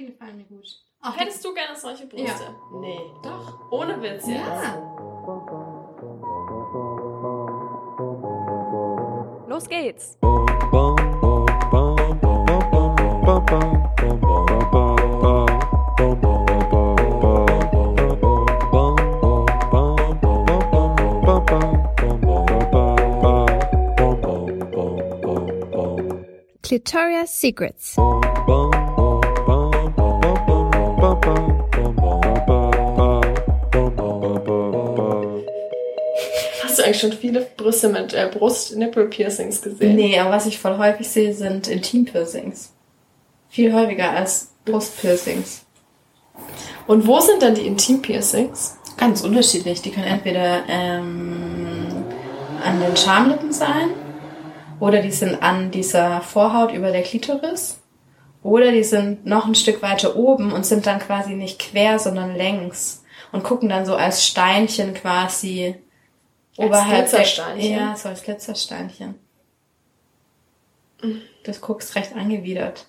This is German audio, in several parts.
die gefallen mir gut. Auch Hättest du gerne solche Brüste? Ja. Nee. Doch. Ohne Witz jetzt. Ja. Los geht's! Clitoria Secrets. Eigentlich schon viele Brüste mit äh, Brust-Nipple-Piercings gesehen? Nee, aber was ich voll häufig sehe, sind Intim-Piercings. Viel häufiger als Brustpiercings. Und wo sind dann die Intim-Piercings? Ganz unterschiedlich. Die können entweder ähm, an den Schamlippen sein oder die sind an dieser Vorhaut über der Klitoris oder die sind noch ein Stück weiter oben und sind dann quasi nicht quer, sondern längs und gucken dann so als Steinchen quasi oberhalb der Glitzersteinchen? Ja, so als Glitzersteinchen. Das guckst recht angewidert.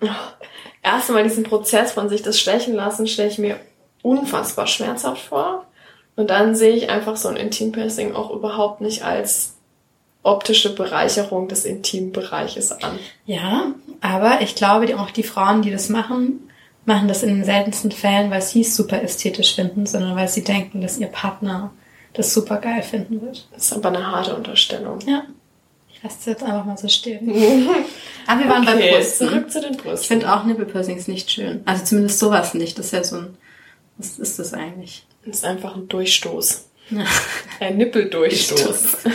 Erstmal diesen Prozess von sich das stechen lassen, stelle ich mir unfassbar schmerzhaft vor. Und dann sehe ich einfach so ein Intim-Piercing auch überhaupt nicht als optische Bereicherung des Intimbereiches an. Ja, aber ich glaube, auch die Frauen, die das machen, machen das in den seltensten Fällen, weil sie es super ästhetisch finden, sondern weil sie denken, dass ihr Partner das super geil finden wird. Das ist aber eine harte Unterstellung. Ja. Ich lasse es jetzt einfach mal so stehen. aber wir waren bei Okay, Brüsten. zurück zu den Ich Brüsten. finde auch Nippelpiercings nicht schön. Also zumindest sowas nicht. Das ist ja so ein. Was ist das eigentlich? Das ist einfach ein Durchstoß. Ja. Ein Nippeldurchstoß.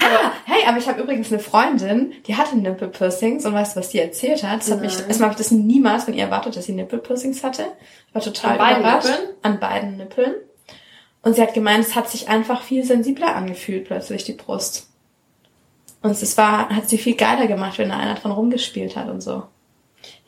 Ah, hey, aber ich habe übrigens eine Freundin, die hatte Nippelpiercings und weißt du, was die erzählt hat? Das hat mich, erstmal habe ich das niemals von ihr erwartet, dass sie Nippelpiercings hatte. Ich war total An beiden überrascht. Nippeln? An beiden Nippeln. Und sie hat gemeint, es hat sich einfach viel sensibler angefühlt, plötzlich die Brust. Und es war, hat sie viel geiler gemacht, wenn da einer dran rumgespielt hat und so.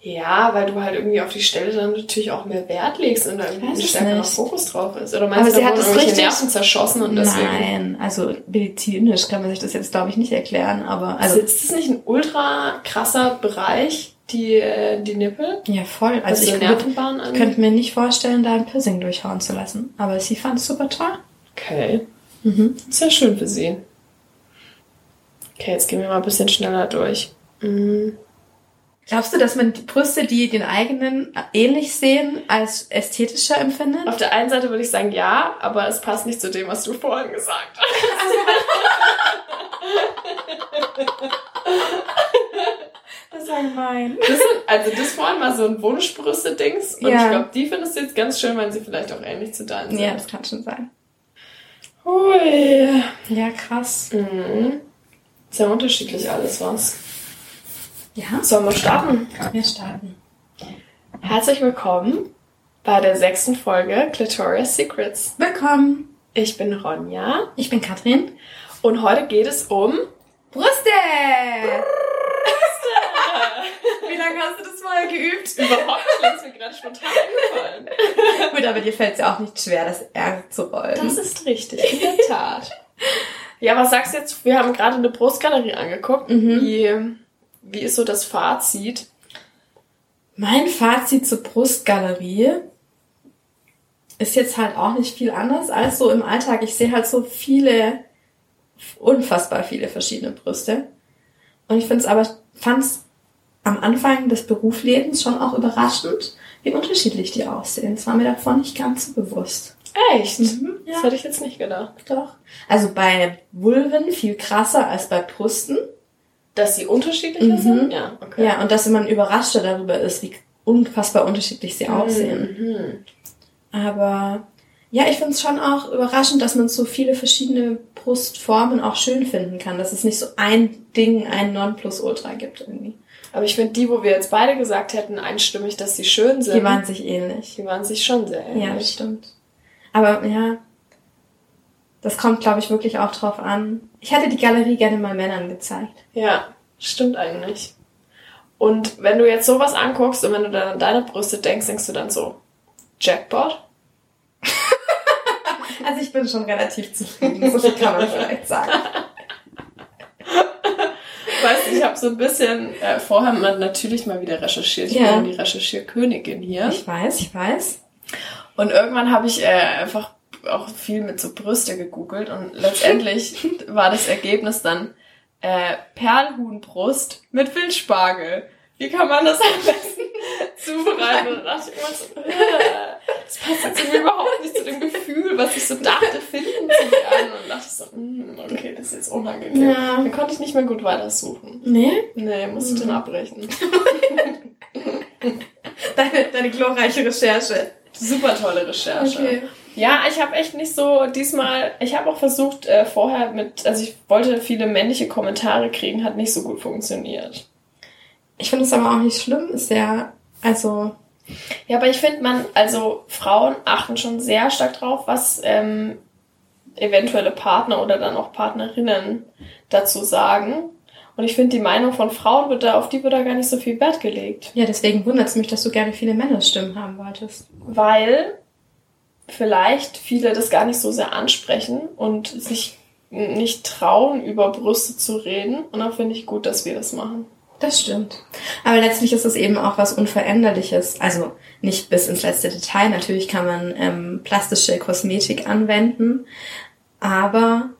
Ja, weil du halt irgendwie auf die Stelle dann natürlich auch mehr Wert legst und da irgendwie ein stärkerer. Fokus drauf ist. Oder Aber meinst du, sie hat irgendwelche richtig- Nerven zerschossen und deswegen... Nein, also medizinisch kann man sich das jetzt, glaube ich, nicht erklären, aber also Also ist das nicht ein ultra krasser Bereich, die, äh, die Nippel? ja voll. Also so ich würd- Nervenbahnen angeht? könnte mir nicht vorstellen, da ein Piercing durchhauen zu lassen. Aber sie fand es super toll. Okay. Mhm. Sehr schön für sie. Okay, jetzt gehen wir mal ein bisschen schneller durch. Mhm. Glaubst du, dass man die Brüste, die den eigenen ähnlich sehen, als ästhetischer empfindet? Auf der einen Seite würde ich sagen ja, aber es passt nicht zu dem, was du vorhin gesagt hast. Das ist gemein. Das sind, also das vorhin war so ein Wunschbrüste-Dings. Und Ja. ich glaube, die findest du jetzt ganz schön, weil sie vielleicht auch ähnlich zu deinen sind. Ja, das kann schon sein. Hui. Ja, krass. Mhm. Sehr unterschiedlich alles was. Ja, Sollen wir starten? wir starten. Herzlich willkommen bei der sechsten Folge Clitorious Secrets. Willkommen. Ich bin Ronja Ich bin Katrin. und heute geht es um Brüste! Wie lange hast du das vorher geübt? überhaupt nicht, das ist mir gerade spontan eingefallen. Gut, aber dir fällt es ja auch nicht schwer, das R zu rollen. Das ist richtig, in der Tat. Ja, was sagst du jetzt? Wir haben gerade eine Brustgalerie angeguckt. Mhm. Wie, wie ist so das Fazit? Mein Fazit zur Brustgalerie ist jetzt halt auch nicht viel anders als so im Alltag. Ich sehe halt so viele, unfassbar viele verschiedene Brüste. Und ich finde es aber, fand es am Anfang des Berufslebens schon auch überraschend, wie unterschiedlich die aussehen. Das war mir davon nicht ganz so bewusst. Echt? Mhm, ja. Das hätte ich jetzt nicht gedacht. Doch. Also bei Vulven viel krasser als bei Brüsten. Dass sie unterschiedlicher Mhm. sind? Ja, okay. Ja, und dass man überraschter darüber ist, wie unfassbar unterschiedlich sie aussehen. Mhm. Aber ja, ich finde es schon auch überraschend, dass man so viele verschiedene Brustformen auch schön finden kann. Dass es nicht so ein Ding, ein Nonplusultra gibt irgendwie. Aber ich finde die, wo wir jetzt beide gesagt hätten, einstimmig, dass sie schön sind, Die waren sich ähnlich. die waren sich schon sehr ähnlich. Ja, das stimmt. Aber ja, das kommt, glaube ich, wirklich auch drauf an. Ich hätte die Galerie gerne mal Männern gezeigt. Ja, stimmt eigentlich. Und wenn du jetzt sowas anguckst und wenn du dann an deine Brüste denkst, denkst du dann so, Jackpot? Also ich bin schon relativ zufrieden, so viel kann man vielleicht sagen. Weißt du, ich habe so ein bisschen äh, vorher mal natürlich mal wieder recherchiert. Ich Ja. bin die Recherchierkönigin hier. Ich weiß, ich weiß. Und irgendwann habe ich äh, einfach auch viel mit so Brüste gegoogelt und letztendlich war das Ergebnis dann äh, Perlhuhnbrust mit Wildspargel. Wie kann man das am besten zubereiten? Und da dachte ich immer so, äh, das passt jetzt irgendwie überhaupt nicht zu dem Gefühl, was ich so dachte, finden zu werden. Und dachte ich so, mm, okay, das ist jetzt unangenehm. Ja. Dann konnte ich nicht mehr gut weitersuchen. Nee? Nee, musste ich dann abbrechen. Deine, deine glorreiche Recherche. Super tolle Recherche. Okay. Ja, ich habe echt nicht so diesmal, ich habe auch versucht äh, vorher mit, also ich wollte viele männliche Kommentare kriegen, hat nicht so gut funktioniert. Ich finde es aber auch nicht schlimm, ist ja, also, Ja, aber ich finde man, also Frauen achten schon sehr stark drauf, was ähm, eventuelle Partner oder dann auch Partnerinnen dazu sagen. Und ich finde, die Meinung von Frauen wird da, auf die wird da gar nicht so viel Wert gelegt. ja, deswegen wundert es mich, dass du gerne viele Männerstimmen haben wolltest. weil vielleicht viele das gar nicht so sehr ansprechen und sich nicht trauen, über Brüste zu reden. Und dann finde ich gut, dass wir das machen. Das stimmt. Aber letztlich ist es eben auch was Unveränderliches. Also nicht bis ins letzte Detail. Natürlich kann man ähm, plastische Kosmetik anwenden, aber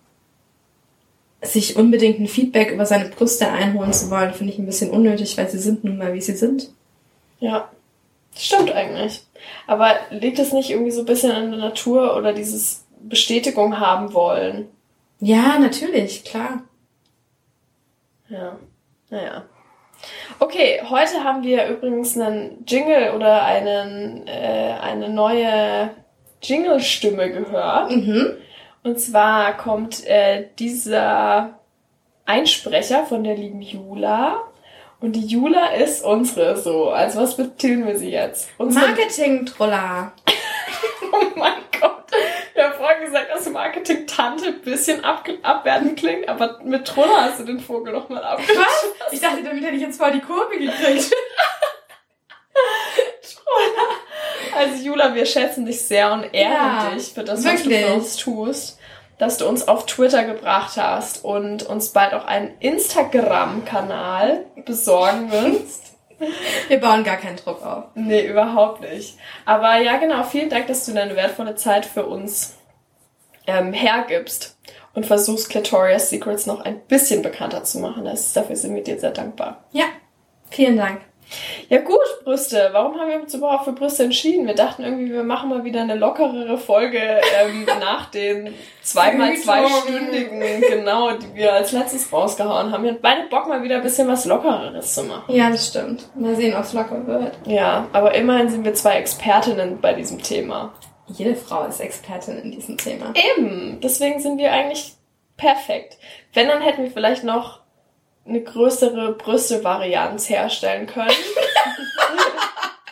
sich unbedingt ein Feedback über seine Brüste einholen zu wollen, finde ich ein bisschen unnötig, weil sie sind nun mal, wie sie sind. Ja, stimmt eigentlich. Aber liegt es nicht irgendwie so ein bisschen in der Natur oder dieses Bestätigung haben wollen? Ja, natürlich, klar. Ja, naja. Okay, heute haben wir übrigens einen Jingle oder einen, äh, eine neue Jingle-Stimme gehört. Mhm. Und zwar kommt äh, dieser Einsprecher von der lieben Jula. Und die Jula ist unsere so. Also was betiteln wir sie jetzt? Marketing-Troller. oh mein Gott. Wir haben vorhin gesagt, dass Marketing-Tante ein bisschen abge- abwertend klingt, aber mit Troller hast du den Vogel nochmal abgeschlossen. Was? Ich dachte, damit hätte ich jetzt voll die Kurve gekriegt. Also Jula, wir schätzen dich sehr und ehren Ja, dich für das, was du wirklich. für uns tust. Dass du uns auf Twitter gebracht hast und uns bald auch einen Instagram-Kanal besorgen wirst. Wir bauen gar keinen Druck auf. Nee, überhaupt nicht. Aber ja, genau, vielen Dank, dass du deine wertvolle Zeit für uns ähm, hergibst und versuchst, Clitoria's Secrets noch ein bisschen bekannter zu machen. Das, dafür sind wir dir sehr dankbar. Ja, vielen Dank. Ja gut, Brüste. Warum haben wir uns überhaupt für Brüste entschieden? Wir dachten irgendwie, wir machen mal wieder eine lockerere Folge ähm, nach den zweimal zweistündigen, genau, die wir als letztes rausgehauen haben. Wir hatten beide Bock, mal wieder ein bisschen was Lockereres zu machen. Ja, das stimmt. Mal sehen, ob es locker wird. Ja, aber immerhin sind wir zwei Expertinnen bei diesem Thema. Jede Frau ist Expertin in diesem Thema. Eben, deswegen sind wir eigentlich perfekt. Wenn, dann hätten wir vielleicht noch eine größere Brüste-Varianz herstellen können.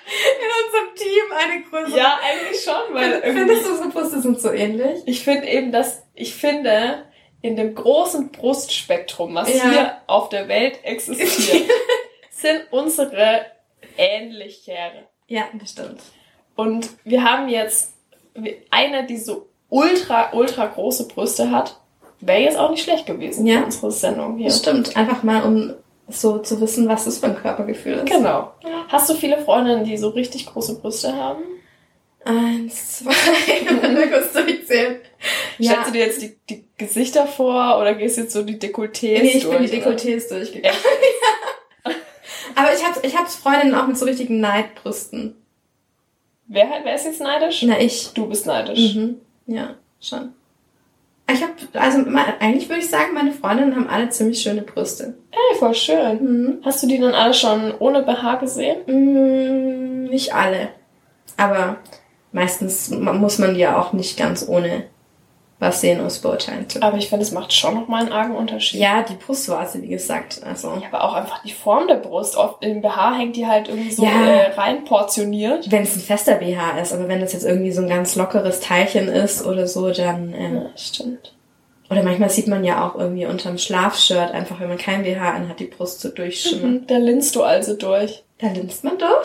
In unserem Team eine größere. ja, eigentlich schon, weil. Findest du unsere Brüste sind so ähnlich? Ich finde eben, dass ich finde, in dem großen Brustspektrum, was Ja. hier auf der Welt existiert, sind unsere ähnlichere. Ja, das stimmt. Und wir haben jetzt eine, die so ultra, ultra große Brüste hat. Wäre jetzt auch nicht schlecht gewesen Ja. für unsere Sendung hier. Stimmt. Einfach mal, um so zu wissen, was das für ein Körpergefühl ist. Genau. Hast du viele Freundinnen, die so richtig große Brüste haben? Eins, zwei, mal kurz durchzählen. Stellst du dir jetzt die, die Gesichter vor oder gehst jetzt so die Dekolletés Nee, ich durch? bin die oder? Dekolletés durchgegangen. Aber ich habe ich hab Freundinnen auch mit so richtigen Neidbrüsten. Wer, wer ist jetzt neidisch? Na, ich. Du bist neidisch. Mhm. Ja, schon. Ich habe, also eigentlich würde ich sagen, meine Freundinnen haben alle ziemlich schöne Brüste. Ey, voll schön. Mhm. Hast du die dann alle schon ohne BH gesehen? Mm, nicht alle. Aber meistens muss man die ja auch nicht ganz ohne was sehen, es beurteilen zu können. Aber ich finde, es macht schon noch mal einen argen Unterschied. Ja, die Brustwarze, wie gesagt. Also, Ja, aber auch einfach die Form der Brust. Oft im BH hängt die halt irgendwie so Ja. äh, rein portioniert. wenn es ein fester BH ist, aber wenn das jetzt irgendwie so ein ganz lockeres Teilchen ist oder so, dann. Äh, Ja, stimmt. oder manchmal sieht man ja auch irgendwie unterm Schlafshirt, einfach wenn man kein BH anhat, die Brust so durchschimmern. Mhm, Da linst du also durch. Da linst man doch.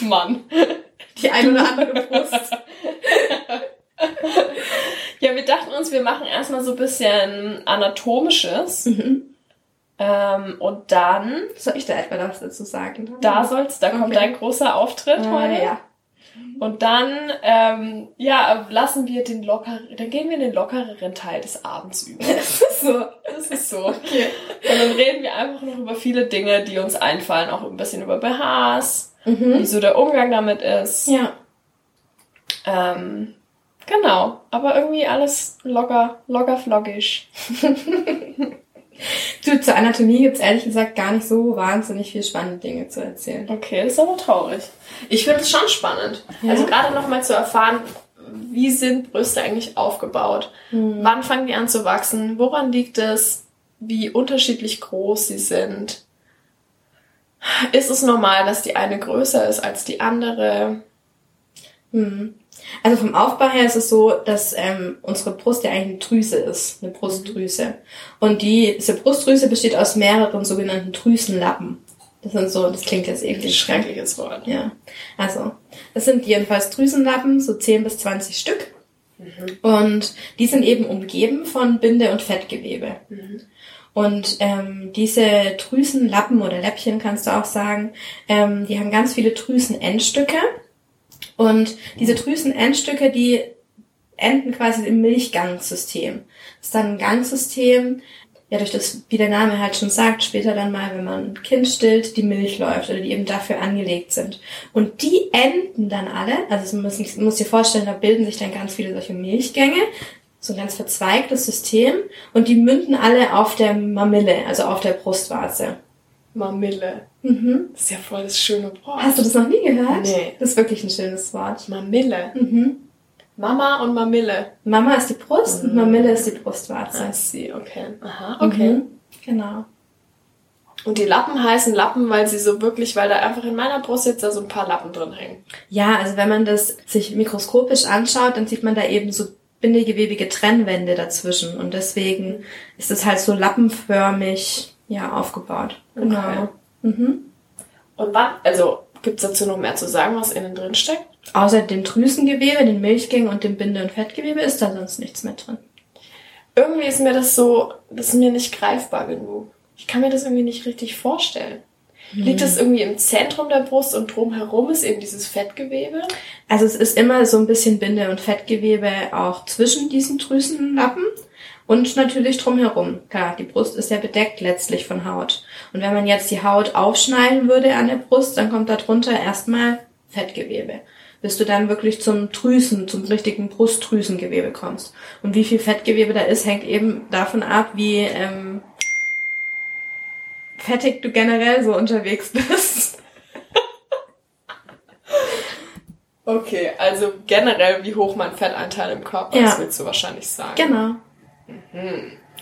Mann. Die ein oder andere Brust. Ja, wir dachten uns, wir machen erstmal so ein bisschen Anatomisches. Mhm. Ähm, und dann, Soll ich da etwa was dazu sagen? da soll's, da kommt Okay. dein großer Auftritt äh, heute. ja. Und dann, ähm, ja, lassen wir den locker, dann gehen wir in den lockereren Teil des Abends über. so. Das ist so. Okay. Und dann reden wir einfach noch über viele Dinge, die uns einfallen, auch ein bisschen über BHs, wie Mhm. so der Umgang damit ist. Ja. Ähm, genau. Aber irgendwie alles locker, locker floggisch. Du, zur Anatomie gibt's ehrlich gesagt gar nicht so wahnsinnig viel spannende Dinge zu erzählen. Okay, das ist aber traurig. Ich finde es schon spannend. Ja. Also gerade noch mal zu erfahren, wie sind Brüste eigentlich aufgebaut? Wann fangen die an zu wachsen? Woran liegt es? Wie unterschiedlich groß sie sind? Ist es normal, dass die eine größer ist als die andere? Mhm. Also vom Aufbau her ist es so, dass ähm, unsere Brust ja eigentlich eine Drüse ist, eine Brustdrüse. Und die, diese Brustdrüse besteht aus mehreren sogenannten Drüsenlappen. Das sind so, das klingt jetzt eklig. schrecklich. Schreckliches Wort. Ja, also es sind jedenfalls Drüsenlappen, so 10 bis 20 Stück. Und die sind eben umgeben von Binde- und Fettgewebe. Und ähm, diese Drüsenlappen oder Läppchen kannst du auch sagen, ähm, die haben ganz viele Drüsenendstücke. Und diese Drüsenendstücke, die enden quasi im Milchgangsystem. Das ist dann ein Gangsystem, ja durch das, wie der Name halt schon sagt, später dann mal, wenn man ein Kind stillt, die Milch läuft oder die eben dafür angelegt sind. Und die enden dann alle, also man muss, man muss dir vorstellen, da bilden sich dann ganz viele solche Milchgänge, so ein ganz verzweigtes System und die münden alle auf der Mamille, also auf der Brustwarze. Mamille. Mhm. Das ist ja voll das schöne Wort. Hast du das noch nie gehört? Nee. Das ist wirklich ein schönes Wort. Mamille. Mhm. Mama und Mamille. Mama ist die Brust und Mamille ist die Brustwarze. I see, okay. Aha, okay. Mhm. Genau. Und die Lappen heißen Lappen, weil sie so wirklich, weil da einfach in meiner Brust jetzt da so ein paar Lappen drin hängen. Ja, also wenn man das sich mikroskopisch anschaut, dann sieht man da eben so bindegewebige Trennwände dazwischen und deswegen ist es halt so lappenförmig ja aufgebaut. Genau. Okay. Mhm. Und wann, also gibt's dazu noch mehr zu sagen, was innen drin steckt? Außer dem Drüsengewebe, den Milchgängen und dem Binde- und Fettgewebe ist da sonst nichts mehr drin. Irgendwie ist mir das so, das ist mir nicht greifbar genug. Ich kann mir das irgendwie nicht richtig vorstellen. Liegt das irgendwie im Zentrum der Brust und drumherum ist eben dieses Fettgewebe? Also es ist immer so ein bisschen Binde- und Fettgewebe auch zwischen diesen Drüsenlappen und natürlich drumherum. Klar, die Brust ist ja bedeckt letztlich von Haut. Und wenn man jetzt die Haut aufschneiden würde an der Brust, dann kommt darunter erstmal Fettgewebe, bis du dann wirklich zum Drüsen, zum richtigen Brustdrüsengewebe kommst. Und wie viel Fettgewebe da ist, hängt eben davon ab, wie ähm, fettig du generell so unterwegs bist. Okay, also generell, wie hoch mein Fettanteil im Körper Ja. ist, willst du wahrscheinlich sagen. Genau.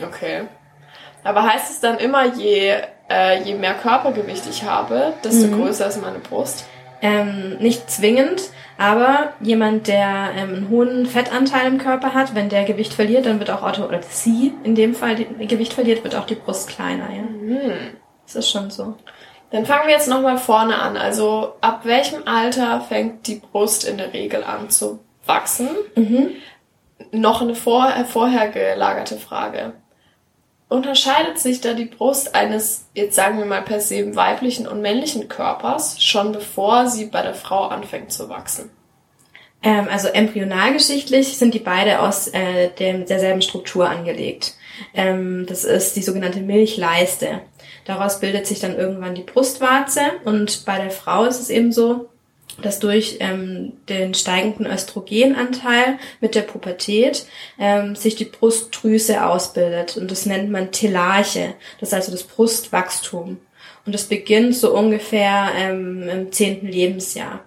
Okay. Aber heißt es dann immer, je, äh, je mehr Körpergewicht ich habe, desto Mhm. größer ist meine Brust? Ähm, nicht zwingend, aber jemand, der ähm, einen hohen Fettanteil im Körper hat, wenn der Gewicht verliert, dann wird auch Auto oder sie in dem Fall die, Gewicht verliert, wird auch die Brust kleiner, ja. Mhm. Das ist schon so. Dann fangen wir jetzt nochmal vorne an. Also ab welchem Alter fängt die Brust in der Regel an zu wachsen? Mhm. Noch eine vor, äh, vorher gelagerte Frage. Unterscheidet sich da die Brust eines, jetzt sagen wir mal per se, weiblichen und männlichen Körpers schon bevor sie bei der Frau anfängt zu wachsen? Ähm, also embryonalgeschichtlich sind die beide aus äh, dem, derselben Struktur angelegt. Ähm, das ist die sogenannte Milchleiste. Daraus bildet sich dann irgendwann die Brustwarze und bei der Frau ist es eben so, dass durch ähm, den steigenden Östrogenanteil mit der Pubertät ähm, sich die Brustdrüse ausbildet und das nennt man Telarche, das ist also das Brustwachstum und das beginnt so ungefähr ähm, im zehnten Lebensjahr.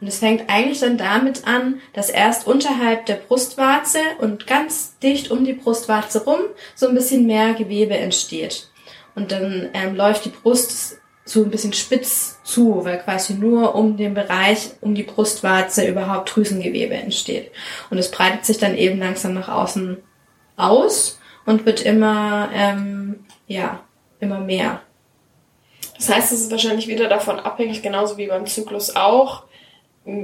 Und es fängt eigentlich dann damit an, dass erst unterhalb der Brustwarze und ganz dicht um die Brustwarze rum so ein bisschen mehr Gewebe entsteht. Und dann ähm, läuft die Brust so ein bisschen spitz zu, weil quasi nur um den Bereich, um die Brustwarze überhaupt Drüsengewebe entsteht. Und es breitet sich dann eben langsam nach außen aus und wird immer, ähm, ja, immer mehr. Das heißt, es ist wahrscheinlich wieder davon abhängig, genauso wie beim Zyklus auch,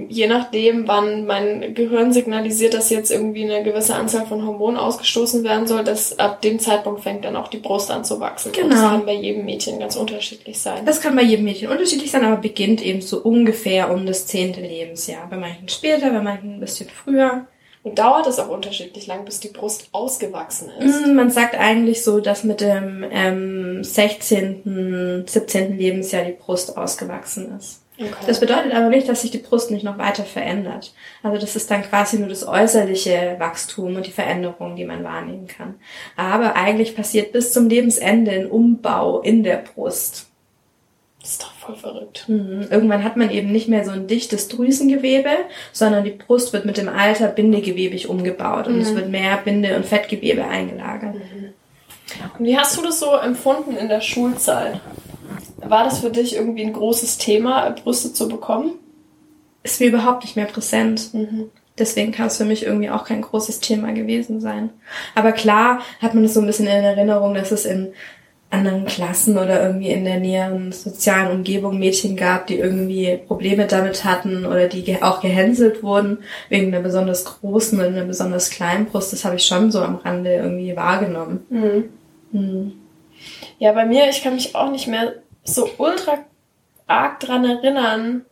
je nachdem, wann mein Gehirn signalisiert, dass jetzt irgendwie eine gewisse Anzahl von Hormonen ausgestoßen werden soll, dass ab dem Zeitpunkt fängt dann auch die Brust an zu wachsen. Genau. Und das kann bei jedem Mädchen ganz unterschiedlich sein. Das kann bei jedem Mädchen unterschiedlich sein, aber beginnt eben so ungefähr um das zehnte Lebensjahr. Bei manchen später, bei manchen ein bisschen früher. Und dauert es auch unterschiedlich lang, bis die Brust ausgewachsen ist. Mm, Man sagt eigentlich so, dass mit dem ähm, 16., 17. Lebensjahr die Brust ausgewachsen ist. Okay. Das bedeutet aber nicht, dass sich die Brust nicht noch weiter verändert. Also das ist dann quasi nur das äußerliche Wachstum und die Veränderung, die man wahrnehmen kann. Aber eigentlich passiert bis zum Lebensende ein Umbau in der Brust. das ist doch voll verrückt. Mhm. Irgendwann hat man eben nicht mehr so ein dichtes Drüsengewebe, sondern die Brust wird mit dem Alter bindegewebig umgebaut und es wird mehr Binde- und Fettgewebe eingelagert. Und wie hast du das so empfunden in der Schulzeit? War das für dich irgendwie ein großes Thema, Brüste zu bekommen? Ist mir überhaupt nicht mehr präsent. Deswegen kann es für mich irgendwie auch kein großes Thema gewesen sein. Aber klar hat man es so ein bisschen in Erinnerung, dass es in anderen Klassen oder irgendwie in der näheren sozialen Umgebung Mädchen gab, die irgendwie Probleme damit hatten oder die auch gehänselt wurden wegen einer besonders großen oder einer besonders kleinen Brust. Das habe ich schon so am Rande irgendwie wahrgenommen. Mhm. Ja, bei mir, ich kann mich auch nicht mehr so ultra arg dran erinnern.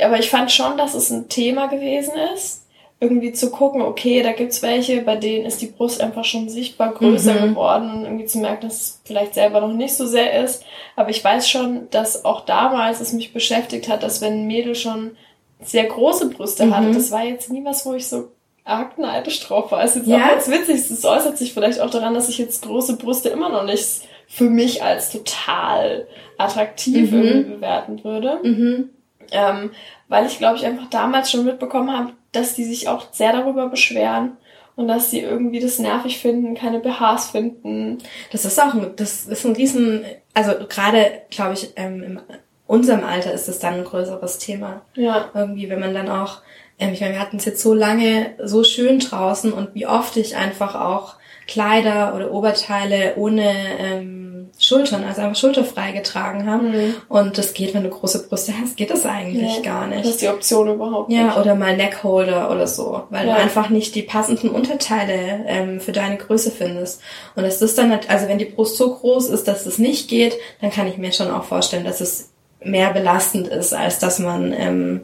Aber ich fand schon, dass es ein Thema gewesen ist. Irgendwie zu gucken, okay, da gibt's welche, bei denen ist die Brust einfach schon sichtbar größer Mhm. geworden und irgendwie zu merken, dass es vielleicht selber noch nicht so sehr ist. Aber ich weiß schon, dass auch damals es mich beschäftigt hat, dass wenn ein Mädel schon sehr große Brüste Mhm. hatte, das war jetzt nie was, wo ich so arg neidisch drauf war. Ist jetzt Ja? auch ganz witzig. Es äußert sich vielleicht auch daran, dass ich jetzt große Brüste immer noch nicht für mich als total attraktiv Mhm. irgendwie bewerten würde. Mhm. Ähm, weil ich, glaube ich, einfach damals schon mitbekommen habe, dass die sich auch sehr darüber beschweren und dass sie irgendwie das nervig finden, keine BHs finden. Das ist auch ein, das ist ein riesen, also gerade, glaube ich, ähm, in unserem Alter ist es dann ein größeres Thema. Ja. Irgendwie, wenn man dann auch, ähm, ich meine, wir hatten es jetzt so lange so schön draußen und wie oft ich einfach auch Kleider oder Oberteile ohne ähm, Schultern, also einfach schulterfrei getragen habe. Mhm. Und das geht, wenn du große Brüste hast, geht das eigentlich Ja. gar Das nicht. ist die Option überhaupt Ja, nicht. oder mal Neckholder oder so, weil Ja. du einfach nicht die passenden Unterteile ähm, für deine Größe findest. Und es ist dann, halt- also wenn die Brust so groß ist, dass es nicht geht, dann kann ich mir schon auch vorstellen, dass es mehr belastend ist, als dass man ähm,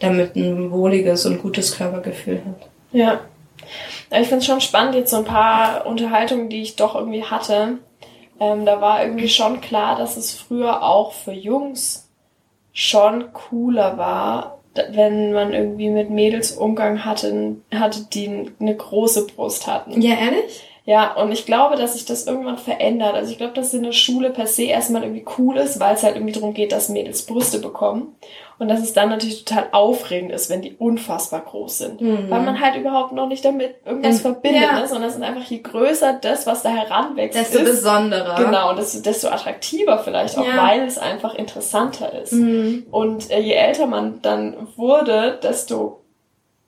damit ein wohliges und gutes Körpergefühl hat. Ja. Aber ich finde es schon spannend, jetzt so ein paar Unterhaltungen, die ich doch irgendwie hatte. Ähm, da war irgendwie schon klar, dass es früher auch für Jungs schon cooler war, wenn man irgendwie mit Mädels Umgang hatte, hatte die eine große Brust hatten. Ja, ehrlich? Ja, und ich glaube, dass sich das irgendwann verändert. Also ich glaube, dass in der Schule per se erstmal irgendwie cool ist, weil es halt irgendwie darum geht, dass Mädels Brüste bekommen. Und dass es dann natürlich total aufregend ist, wenn die unfassbar groß sind. Mhm. Weil man halt überhaupt noch nicht damit irgendwas Ähm, verbindet, ja. ne? sondern es ist einfach je größer das, was da heranwächst, Desto ist. besonderer. Genau, und desto, desto attraktiver vielleicht auch, Ja. weil es einfach interessanter ist. Mhm. Und äh, je älter man dann wurde, desto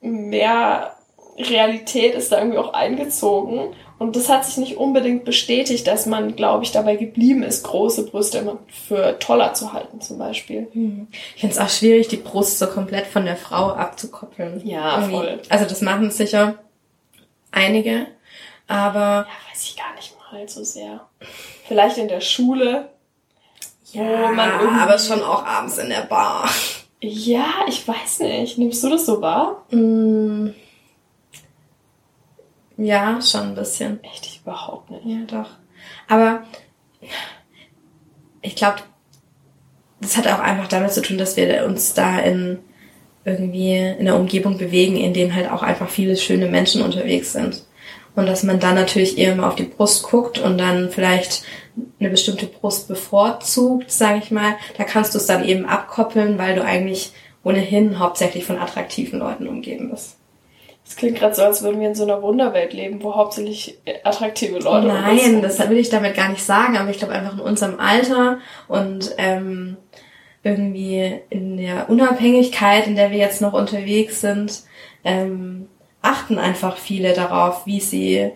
mehr Realität ist da irgendwie auch eingezogen. Und das hat sich nicht unbedingt bestätigt, dass man, glaube ich, dabei geblieben ist, große Brüste immer für toller zu halten, zum Beispiel. Mhm. Ich finde es auch schwierig, die Brust so komplett von der Frau abzukoppeln. Ja, Irgendwie. voll. Also das machen sicher einige, aber Ja, weiß ich gar nicht mal so sehr. Vielleicht in der Schule. wo man irgendwie- aber schon auch abends in der Bar. Ja, ich weiß nicht. Nimmst du das so wahr? Mm. Ja, schon ein bisschen. Echt, ich überhaupt nicht. Ja, doch. Aber ich glaube, das hat auch einfach damit zu tun, dass wir uns da in irgendwie in einer Umgebung bewegen, in dem halt auch einfach viele schöne Menschen unterwegs sind. Und dass man dann natürlich eher mal auf die Brust guckt und dann vielleicht eine bestimmte Brust bevorzugt, sage ich mal. Da kannst du es dann eben abkoppeln, weil du eigentlich ohnehin hauptsächlich von attraktiven Leuten umgeben bist. Das klingt gerade so, als würden wir in so einer Wunderwelt leben, wo hauptsächlich attraktive Leute Nein, das will ich damit gar nicht sagen, aber ich glaube einfach in unserem Alter und ähm, irgendwie in der Unabhängigkeit, in der wir jetzt noch unterwegs sind, ähm, achten einfach viele darauf, wie sie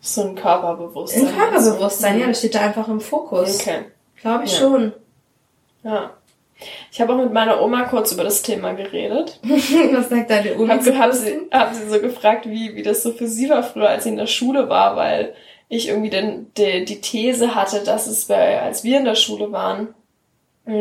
so ein Körperbewusstsein. im Körperbewusstsein, ja, das steht da einfach im Fokus. Okay. Glaube ich Ja. schon. Ja. Ich habe auch mit meiner Oma kurz über das Thema geredet. Was sagt deine Oma? Hab, hab, sie, hab sie so gefragt, wie, wie das so für sie war früher, als sie in der Schule war, weil ich irgendwie den, die, die These hatte, dass es bei, als wir in der Schule waren,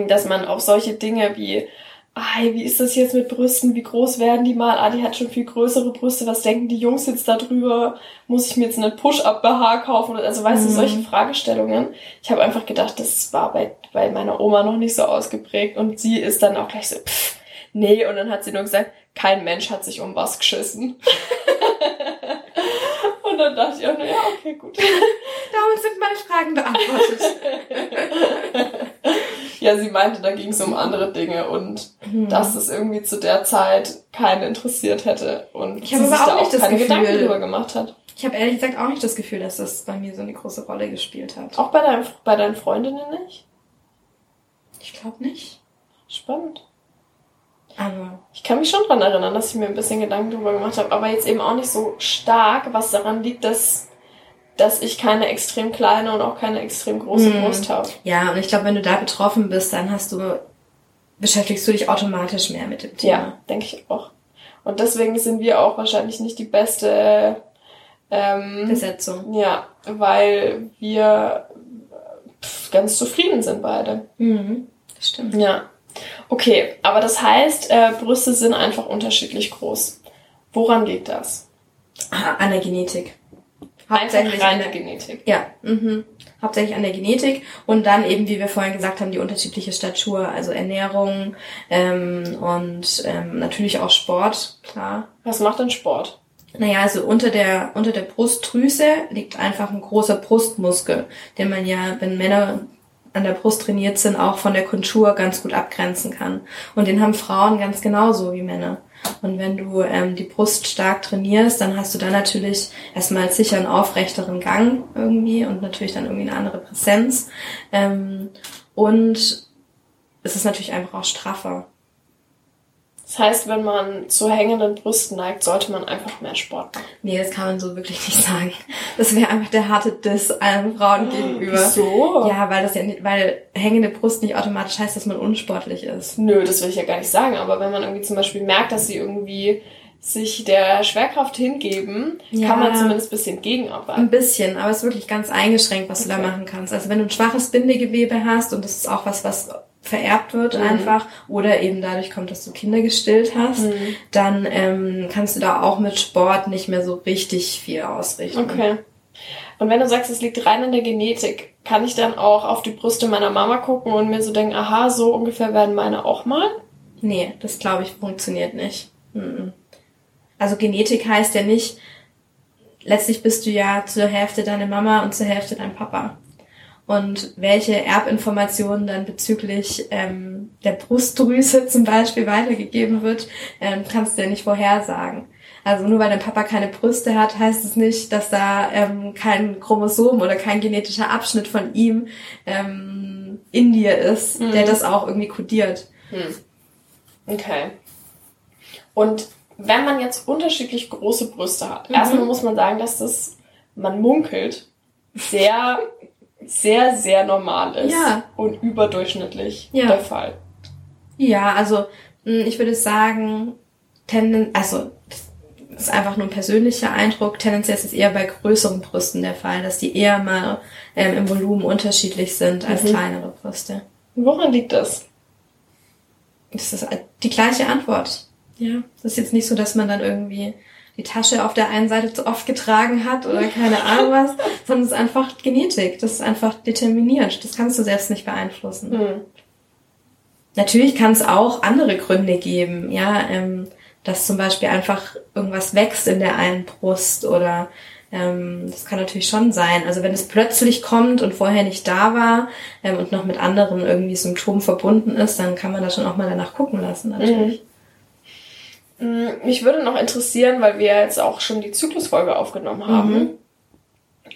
dass man auch solche Dinge wie ah, wie ist das jetzt mit Brüsten? Wie groß werden die mal? Ah, die hat schon viel größere Brüste. Was denken die Jungs jetzt darüber? Muss ich mir jetzt einen Push-Up-BH kaufen? Also, weißt mhm. du, solche Fragestellungen. Ich habe einfach gedacht, das war bei, bei meiner Oma noch nicht so ausgeprägt. Und sie ist dann auch gleich so, pff, nee. Und dann hat sie nur gesagt, kein Mensch hat sich um was geschissen. Und dann dachte ich auch, na ja, okay, gut. Damit sind meine Fragen beantwortet. ja, sie meinte, da ging es um andere Dinge und hm. dass es irgendwie zu der Zeit keinen interessiert hätte und ich sie sich da auch keine Gefühl, Gedanken drüber gemacht hat. Ich habe ehrlich gesagt auch nicht das Gefühl, dass das bei mir so eine große Rolle gespielt hat. Auch bei, dein, bei deinen Freundinnen nicht? Ich glaube nicht. Spannend. Aber ich kann mich schon dran erinnern, dass ich mir ein bisschen Gedanken drüber gemacht habe, aber jetzt eben auch nicht so stark, was daran liegt, dass dass ich keine extrem kleine und auch keine extrem große mhm. Brust habe. Ja, und ich glaube, wenn du da betroffen bist, dann hast du beschäftigst du dich automatisch mehr mit dem Thema. Ja, denke ich auch. Und deswegen sind wir auch wahrscheinlich nicht die beste ähm, Besetzung. Ja, weil wir ganz zufrieden sind beide. Mhm, das stimmt. Ja. Okay, aber das heißt, äh, Brüste sind einfach unterschiedlich groß. Woran liegt das? An der Genetik. Hauptsächlich reine Genetik. Ja, mhm. hauptsächlich an der Genetik und dann eben, wie wir vorhin gesagt haben, die unterschiedliche Statur, also Ernährung ähm, und ähm, natürlich auch Sport, klar. Was macht denn Sport? Naja, also unter der, unter der Brustdrüse liegt einfach ein großer Brustmuskel, den man ja, wenn Männer an der Brust trainiert sind, auch von der Kontur ganz gut abgrenzen kann. Und den haben Frauen ganz genauso wie Männer. Und wenn du ähm, die Brust stark trainierst, dann hast du da natürlich erstmal sicher einen aufrechteren Gang irgendwie und natürlich dann irgendwie eine andere Präsenz. Ähm, und es ist natürlich einfach auch straffer. Das heißt, wenn man zu hängenden Brüsten neigt, sollte man einfach mehr Sport machen. Nee, das kann man so wirklich nicht sagen. Das wäre einfach der harte Diss allen Frauen gegenüber. Wieso? Ja, weil das ja nicht, weil hängende Brust nicht automatisch heißt, dass man unsportlich ist. Nö, das will ich ja gar nicht sagen. Aber wenn man irgendwie zum Beispiel merkt, dass sie irgendwie sich der Schwerkraft hingeben, ja, kann man zumindest ein bisschen gegenarbeiten. Ein bisschen, aber es ist wirklich ganz eingeschränkt, was okay. du da machen kannst. Also wenn du ein schwaches Bindegewebe hast, und das ist auch was, was vererbt wird mhm. einfach oder eben dadurch kommt, dass du Kinder gestillt hast, mhm. dann ähm, kannst du da auch mit Sport nicht mehr so richtig viel ausrichten. Okay. Und wenn du sagst, es liegt rein in der Genetik, kann ich dann auch auf die Brüste meiner Mama gucken und mir so denken, aha, so ungefähr werden meine auch mal? Nee, das glaube ich funktioniert nicht. Mhm. Also Genetik heißt ja nicht, letztlich bist du ja zur Hälfte deine Mama und zur Hälfte dein Papa. Und welche Erbinformationen dann bezüglich ähm, der Brustdrüse zum Beispiel weitergegeben wird, ähm, kannst du ja nicht vorhersagen. Also nur weil dein Papa keine Brüste hat, heißt es nicht, dass da ähm, kein Chromosom oder kein genetischer Abschnitt von ihm ähm, in dir ist, mhm. der das auch irgendwie kodiert. Mhm. Okay. Und wenn man jetzt unterschiedlich große Brüste hat, mhm. erstmal muss man sagen, dass das, man munkelt, sehr sehr, sehr normal ist ja. und überdurchschnittlich ja. der Fall. Ja, also hm, ich würde sagen, tenden, also das ist einfach nur ein persönlicher Eindruck. Tendenziell ist es eher bei größeren Brüsten der Fall, dass die eher mal ähm, im Volumen unterschiedlich sind als mhm. kleinere Brüste. Woran liegt das? Das ist die gleiche Antwort. Ja, das ist jetzt nicht so, dass man dann irgendwie die Tasche auf der einen Seite zu oft getragen hat oder keine Ahnung was, sondern es ist einfach Genetik. Das ist einfach determiniert. Das kannst du selbst nicht beeinflussen. Mhm. Natürlich kann es auch andere Gründe geben, ja, ähm, dass zum Beispiel einfach irgendwas wächst in der einen Brust oder ähm, das kann natürlich schon sein. Also wenn es plötzlich kommt und vorher nicht da war ähm, und noch mit anderen irgendwie Symptomen verbunden ist, dann kann man da schon auch mal danach gucken lassen, natürlich. Mhm. Mm, mich würde noch interessieren, weil wir jetzt auch schon die Zyklusfolge aufgenommen haben. Mhm.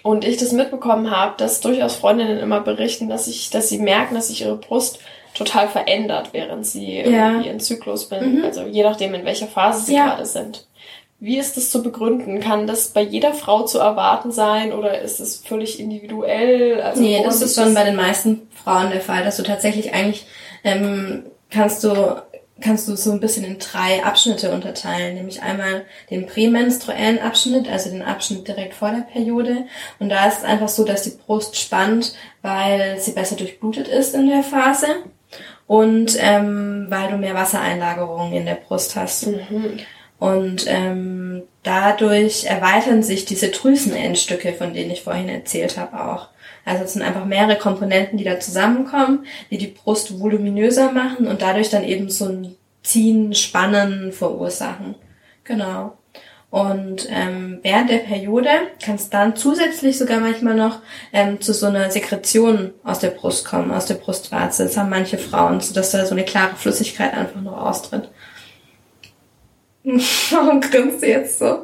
Und ich das mitbekommen habe, dass durchaus Freundinnen immer berichten, dass ich, dass sie merken, dass sich ihre Brust total verändert, während sie ja. ihren Zyklus bin. Mhm. Also je nachdem, in welcher Phase sie ja. gerade sind. Wie ist das zu begründen? Kann das bei jeder Frau zu erwarten sein oder ist es völlig individuell? Also nee, das ist schon bei den meisten Frauen der Fall, dass du tatsächlich eigentlich ähm, kannst du kannst du so ein bisschen in drei Abschnitte unterteilen, nämlich einmal den prämenstruellen Abschnitt, also den Abschnitt direkt vor der Periode. Und da ist es einfach so, dass die Brust spannt, weil sie besser durchblutet ist in der Phase und ähm, weil du mehr Wassereinlagerungen in der Brust hast. Mhm. Und ähm, dadurch erweitern sich diese Drüsenendstücke, von denen ich vorhin erzählt habe, auch. Also es sind einfach mehrere Komponenten, die da zusammenkommen, die die Brust voluminöser machen und dadurch dann eben so ein Ziehen, Spannen verursachen. Genau. Und ähm, während der Periode kann es dann zusätzlich sogar manchmal noch ähm, zu so einer Sekretion aus der Brust kommen, aus der Brustwarze. Das haben manche Frauen, sodass da so eine klare Flüssigkeit einfach noch austritt. Warum grinst du jetzt so?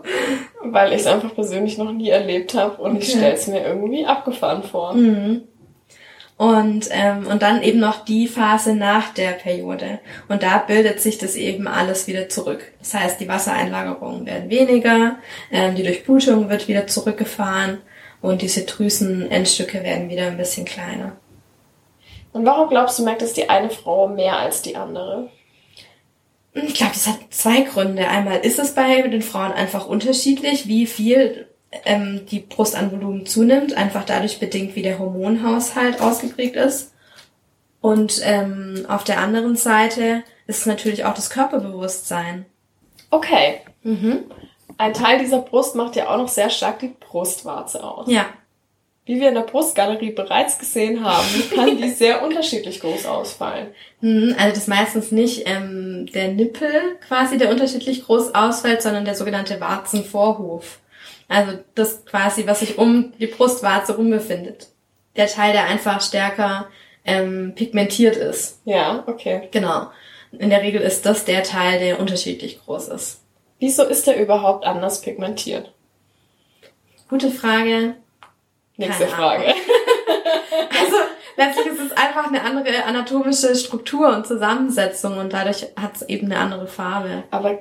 Weil ich es einfach persönlich noch nie erlebt habe und ich Okay. stelle es mir irgendwie abgefahren vor. Mhm. Und, ähm, und dann eben noch die Phase nach der Periode. Und da bildet sich das eben alles wieder zurück. Das heißt, die Wassereinlagerungen werden weniger, ähm, die Durchblutung wird wieder zurückgefahren und diese Drüsenendstücke werden wieder ein bisschen kleiner. Und warum glaubst du, merkt es die eine Frau mehr als die andere? Ich glaube, das hat zwei Gründe. Einmal ist es bei den Frauen einfach unterschiedlich, wie viel ähm, die Brust an Volumen zunimmt, einfach dadurch bedingt, wie der Hormonhaushalt ausgeprägt ist. Und ähm, auf der anderen Seite ist es natürlich auch das Körperbewusstsein. Okay. Mhm. Ein Teil dieser Brust macht ja auch noch sehr stark die Brustwarze aus. Ja. Wie wir in der Brustgalerie bereits gesehen haben, kann die sehr unterschiedlich groß ausfallen. Mhm, Also das ist meistens nicht ähm, der Nippel quasi, der unterschiedlich groß ausfällt, sondern der sogenannte Warzenvorhof. Also das quasi, was sich um die Brustwarze rum befindet. Der Teil, der einfach stärker ähm, pigmentiert ist. Ja, okay. Genau. In der Regel ist das der Teil, der unterschiedlich groß ist. Wieso ist der überhaupt anders pigmentiert? Gute Frage. Nächste Keine Frage. Also letztlich ist es einfach eine andere anatomische Struktur und Zusammensetzung und dadurch hat es eben eine andere Farbe. Aber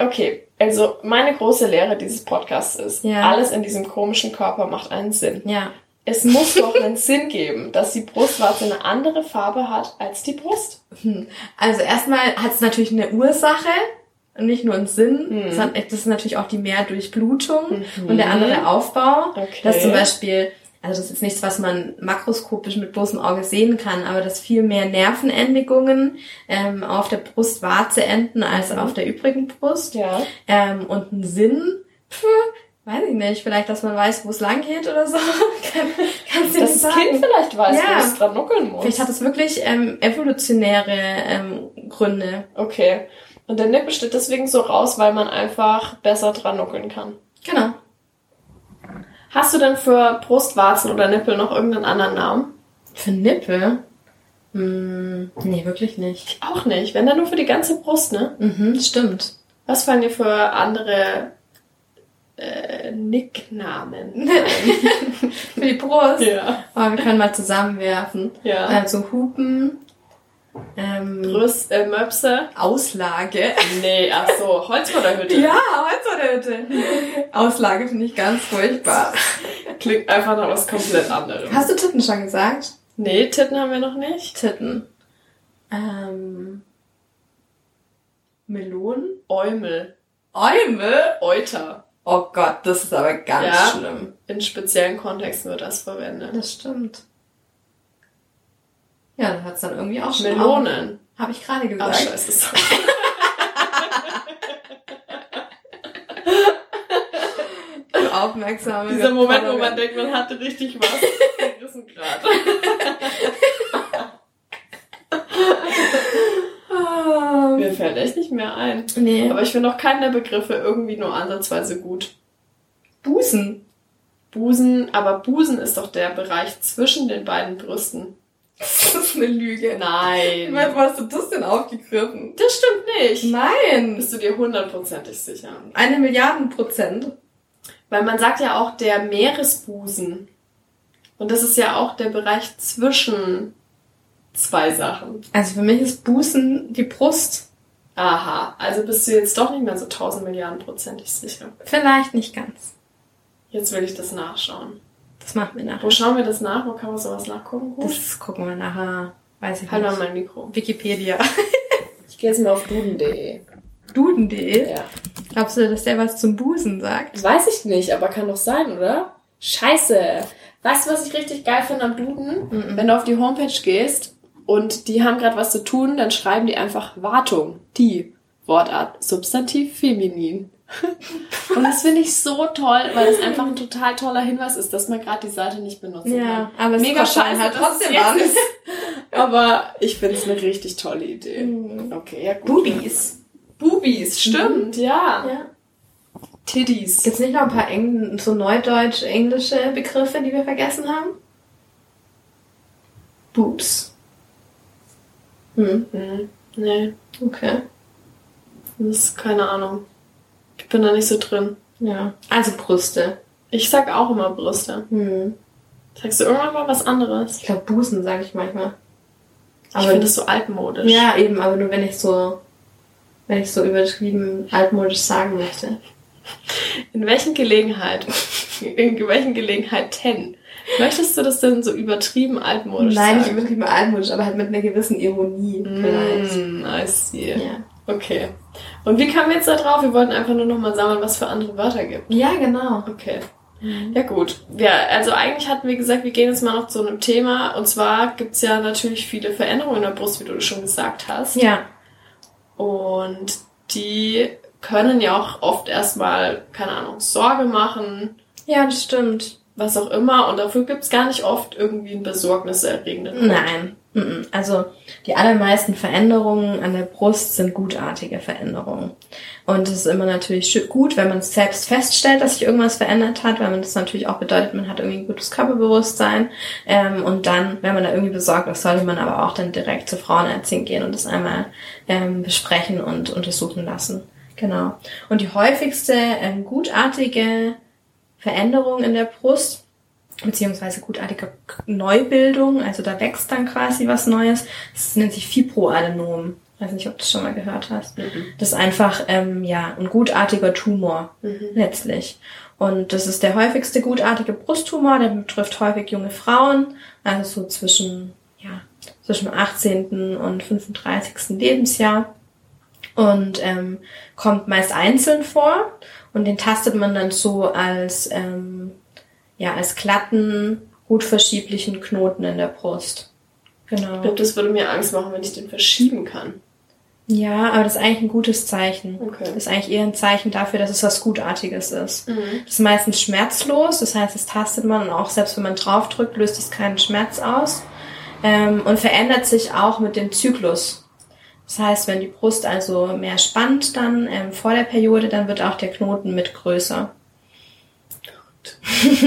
okay, also meine große Lehre dieses Podcasts ist, Ja. alles in diesem komischen Körper macht einen Sinn. Ja. Es muss doch einen Sinn geben, dass die Brustwarze eine andere Farbe hat als die Brust. Hm. Also erstmal hat es natürlich eine Ursache nicht nur einen Sinn, Mhm. sondern das ist natürlich auch die Mehrdurchblutung Mhm. und der andere Aufbau. Okay. Dass zum Beispiel, also das ist nichts, was man makroskopisch mit bloßem Auge sehen kann, aber dass viel mehr Nervenendigungen ähm, auf der Brustwarze enden als Mhm. auf der übrigen Brust. Ja. Ähm, und ein Sinn, pf, weiß ich nicht, vielleicht, dass man weiß, wo es lang geht oder so. Kann, kannst du Dass das sagen. Kind vielleicht weiß, Ja. wo es dran nuckeln muss. Vielleicht hat es wirklich ähm, evolutionäre ähm, Gründe. Okay. Und der Nippel steht deswegen so raus, weil man einfach besser dran nuckeln kann. Genau. Hast du denn für Brustwarzen oder Nippel noch irgendeinen anderen Namen? Für Nippel? Hm, nee, wirklich nicht. Auch nicht. Wenn dann nur für die ganze Brust, ne? Mhm, stimmt. Was fallen dir für andere äh, Nicknamen? Für die Brust. ja. Aber wir können mal zusammenwerfen. Ja. Also Hupen, ähm, Brüst, äh, Möpse? Auslage. Nee, ach so, Holzfällerhütte. Ja, Holzhütte. Auslage finde ich ganz furchtbar. Klingt einfach nach was komplett anderem. Hast du Titten schon gesagt? Nee, Titten haben wir noch nicht. Titten. Ähm, Melonen? Eumel. Eumel? Euter. Oh Gott, das ist aber ganz Ja. schlimm. In speziellen Kontexten wird das verwendet. Das stimmt. Ja, dann hat's dann irgendwie auch schon Melonen. Habe ich gerade Ach, gesagt. scheiße. sorry. Du aufmerksame Dieser Moment, wo man denkt, man hatte richtig was. Gerissen gerade. Ah, Mir fällt echt nicht mehr ein. nee. Aber ich finde auch keinen der Begriffe irgendwie nur ansatzweise gut. Busen. Busen, aber Busen ist doch der Bereich zwischen den beiden Brüsten. Das ist eine Lüge. Nein. Wo hast du das denn aufgegriffen? Das stimmt nicht. Nein. Bist du dir hundertprozentig sicher? Eine Milliarden Prozent. Weil man sagt ja auch der Meeresbusen. Und das ist ja auch der Bereich zwischen zwei Sachen. Also für mich ist Busen die Brust. Aha, also bist du jetzt doch nicht mehr so tausend Milliarden prozentig sicher. Vielleicht nicht ganz. Jetzt will ich das nachschauen. Das machen wir nachher. Wo schauen wir das nach? Wo kann man sowas nachgucken? Gut. Das gucken wir nachher Weiß ich Halt mal nicht. mein Mikro. Wikipedia. Ich gehe jetzt mal auf duden.de. Duden.de. Ja. Glaubst du, dass der was zum Busen sagt? Weiß ich nicht, aber kann doch sein, oder? Scheiße. Weißt du, was ich richtig geil finde am Duden? Wenn du auf die Homepage gehst und die haben gerade was zu tun, dann schreiben die einfach Wartung. Die Wortart Substantiv feminin. Und das finde ich so toll, weil es einfach ein total toller Hinweis ist, dass man gerade die Seite nicht benutzen Ja, kann. aber es Mega scheiße, halt trotzdem es ist. Aber ich finde es eine richtig tolle Idee. Okay, ja gut. Bubis. Bubis, stimmt, ja. Ja. Titties. Gibt's nicht noch ein paar Eng so neudeutsch-englische Begriffe, die wir vergessen haben? Boobs. Hm, Hm, nee, okay. das ist keine Ahnung. Ich bin da nicht so drin. Ja. Also Brüste. Ich sag auch immer Brüste. Hm. Sagst du irgendwann mal was anderes? Ich glaube Busen sage ich manchmal. ich finde es so altmodisch. Ja, eben, aber nur wenn ich so, wenn ich so übertrieben altmodisch sagen möchte. In welchen Gelegenheit, in welchen Gelegenheiten möchtest du das denn so übertrieben altmodisch Nein, nicht sagen? übertrieben altmodisch, aber halt mit einer gewissen Ironie vielleicht. Mm, I see. Ja. Okay. Und wie kamen wir jetzt da drauf? Wir wollten einfach nur nochmal sammeln, was für andere Wörter gibt. ja, genau. Okay. Ja gut. Ja, also eigentlich hatten wir gesagt, wir gehen jetzt mal noch zu einem Thema. Und zwar gibt's ja natürlich viele Veränderungen in der Brust, wie du schon gesagt hast. Ja. Und die können ja auch oft erstmal, keine Ahnung, Sorge machen, Ja, das stimmt. was auch immer. Und dafür gibt's gar nicht oft irgendwie einen besorgniserregenden Grund. Nein. Also die allermeisten Veränderungen an der Brust sind gutartige Veränderungen. Und es ist immer natürlich gut, wenn man selbst feststellt, dass sich irgendwas verändert hat, weil man das natürlich auch bedeutet, man hat irgendwie ein gutes Körperbewusstsein. Ähm, und dann, wenn man da irgendwie besorgt ist, sollte man aber auch dann direkt zur Frauenärztin gehen und das einmal ähm, besprechen und untersuchen lassen. Genau. Und die häufigste ähm, gutartige Veränderung in der Brust beziehungsweise gutartige Neubildung, also da wächst dann quasi was Neues. Das nennt sich Fibroadenom. Weiß nicht, ob du das schon mal gehört hast. Das ist einfach ähm, ja ein gutartiger Tumor letztlich. Und das ist der häufigste gutartige Brusttumor, der betrifft häufig junge Frauen, also so zwischen ja zwischen dem 18. und 35. Lebensjahr und ähm, kommt meist einzeln vor und den tastet man dann so als ähm, ja als glatten, gut verschieblichen Knoten in der Brust. Ich Genau. glaube, das würde mir Angst machen, wenn ich den verschieben kann. Ja, aber das ist eigentlich ein gutes Zeichen. Okay. Das ist eigentlich eher ein Zeichen dafür, dass es was Gutartiges ist. Mhm. Das ist meistens schmerzlos, das heißt, das tastet man und auch selbst wenn man draufdrückt, löst es keinen Schmerz aus ähm, und verändert sich auch mit dem Zyklus. Das heißt, wenn die Brust also mehr spannt dann ähm, vor der Periode, dann wird auch der Knoten mit größer.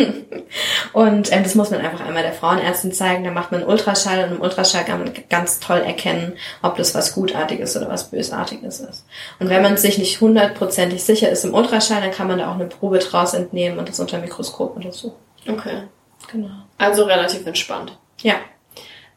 und ähm, das muss man einfach einmal der Frauenärztin zeigen. Da macht man einen Ultraschall und im Ultraschall kann man ganz toll erkennen, ob das was Gutartiges oder was Bösartiges ist. Und wenn man sich nicht hundertprozentig sicher ist im Ultraschall, dann kann man da auch eine Probe draus entnehmen und das unter dem Mikroskop untersuchen. Okay. Genau. Also relativ entspannt. Ja.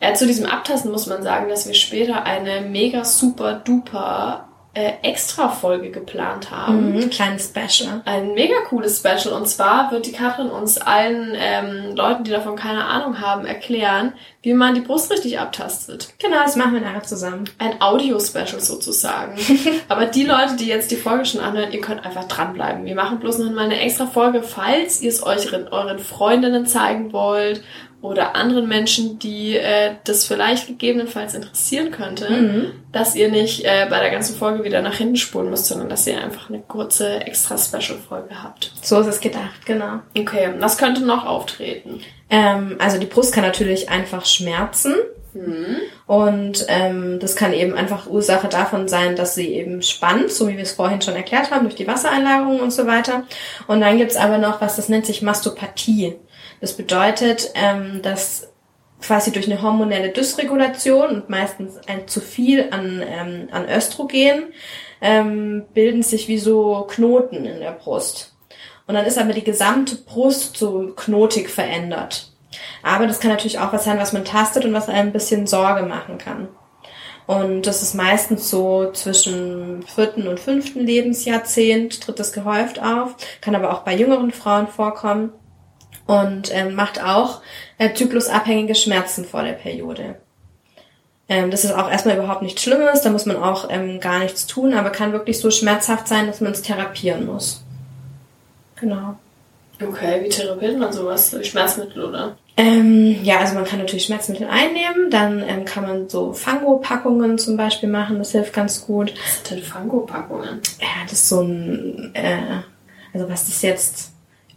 Äh, zu diesem Abtasten muss man sagen, dass wir später eine mega super duper äh, Extra-Folge geplant haben. Mhm, kleines Special. Ein mega cooles Special. Und zwar wird die Katrin uns allen ähm, Leuten, die davon keine Ahnung haben, erklären, wie man die Brust richtig abtastet. Genau, das machen wir nachher zusammen. Ein Audio-Special sozusagen. Aber die Leute, die jetzt die Folge schon anhören, ihr könnt einfach dranbleiben. Wir machen bloß noch mal eine extra Folge, falls ihr es euren, euren Freundinnen zeigen wollt oder anderen Menschen, die äh, das vielleicht gegebenenfalls interessieren könnte, dass ihr nicht äh, bei der ganzen Folge wieder nach hinten spulen müsst, sondern dass ihr einfach eine kurze extra Special-Folge habt. So ist es gedacht, genau. Okay, was könnte noch auftreten? Ähm, also die Brust kann natürlich einfach schmerzen. Und ähm, das kann eben einfach Ursache davon sein, dass sie eben spannt, so wie wir es vorhin schon erklärt haben, durch die Wassereinlagerung und so weiter. Und dann gibt's aber noch was, das nennt sich Mastopathie. Das bedeutet, ähm, dass quasi durch eine hormonelle Dysregulation und meistens ein zu viel an, ähm, an Östrogen ähm, bilden sich wie so Knoten in der Brust. Und dann ist aber die gesamte Brust so knotig verändert. Aber das kann natürlich auch was sein, was man tastet und was einem ein bisschen Sorge machen kann. Und das ist meistens so zwischen vierten und fünften Lebensjahrzehnt tritt das gehäuft auf, kann aber auch bei jüngeren Frauen vorkommen und ähm, macht auch äh, zyklusabhängige Schmerzen vor der Periode. Ähm, das ist auch erstmal überhaupt nichts Schlimmes, da muss man auch ähm, gar nichts tun, aber kann wirklich so schmerzhaft sein, dass man es therapieren muss. Genau. Okay, wie therapiert man sowas? Durch Schmerzmittel, oder? Ähm, ja, also man kann natürlich Schmerzmittel einnehmen, dann ähm, kann man so Fango-Packungen zum Beispiel machen, das hilft ganz gut. Was sind denn Fango-Packungen? Ja, das ist so ein, äh, also was das jetzt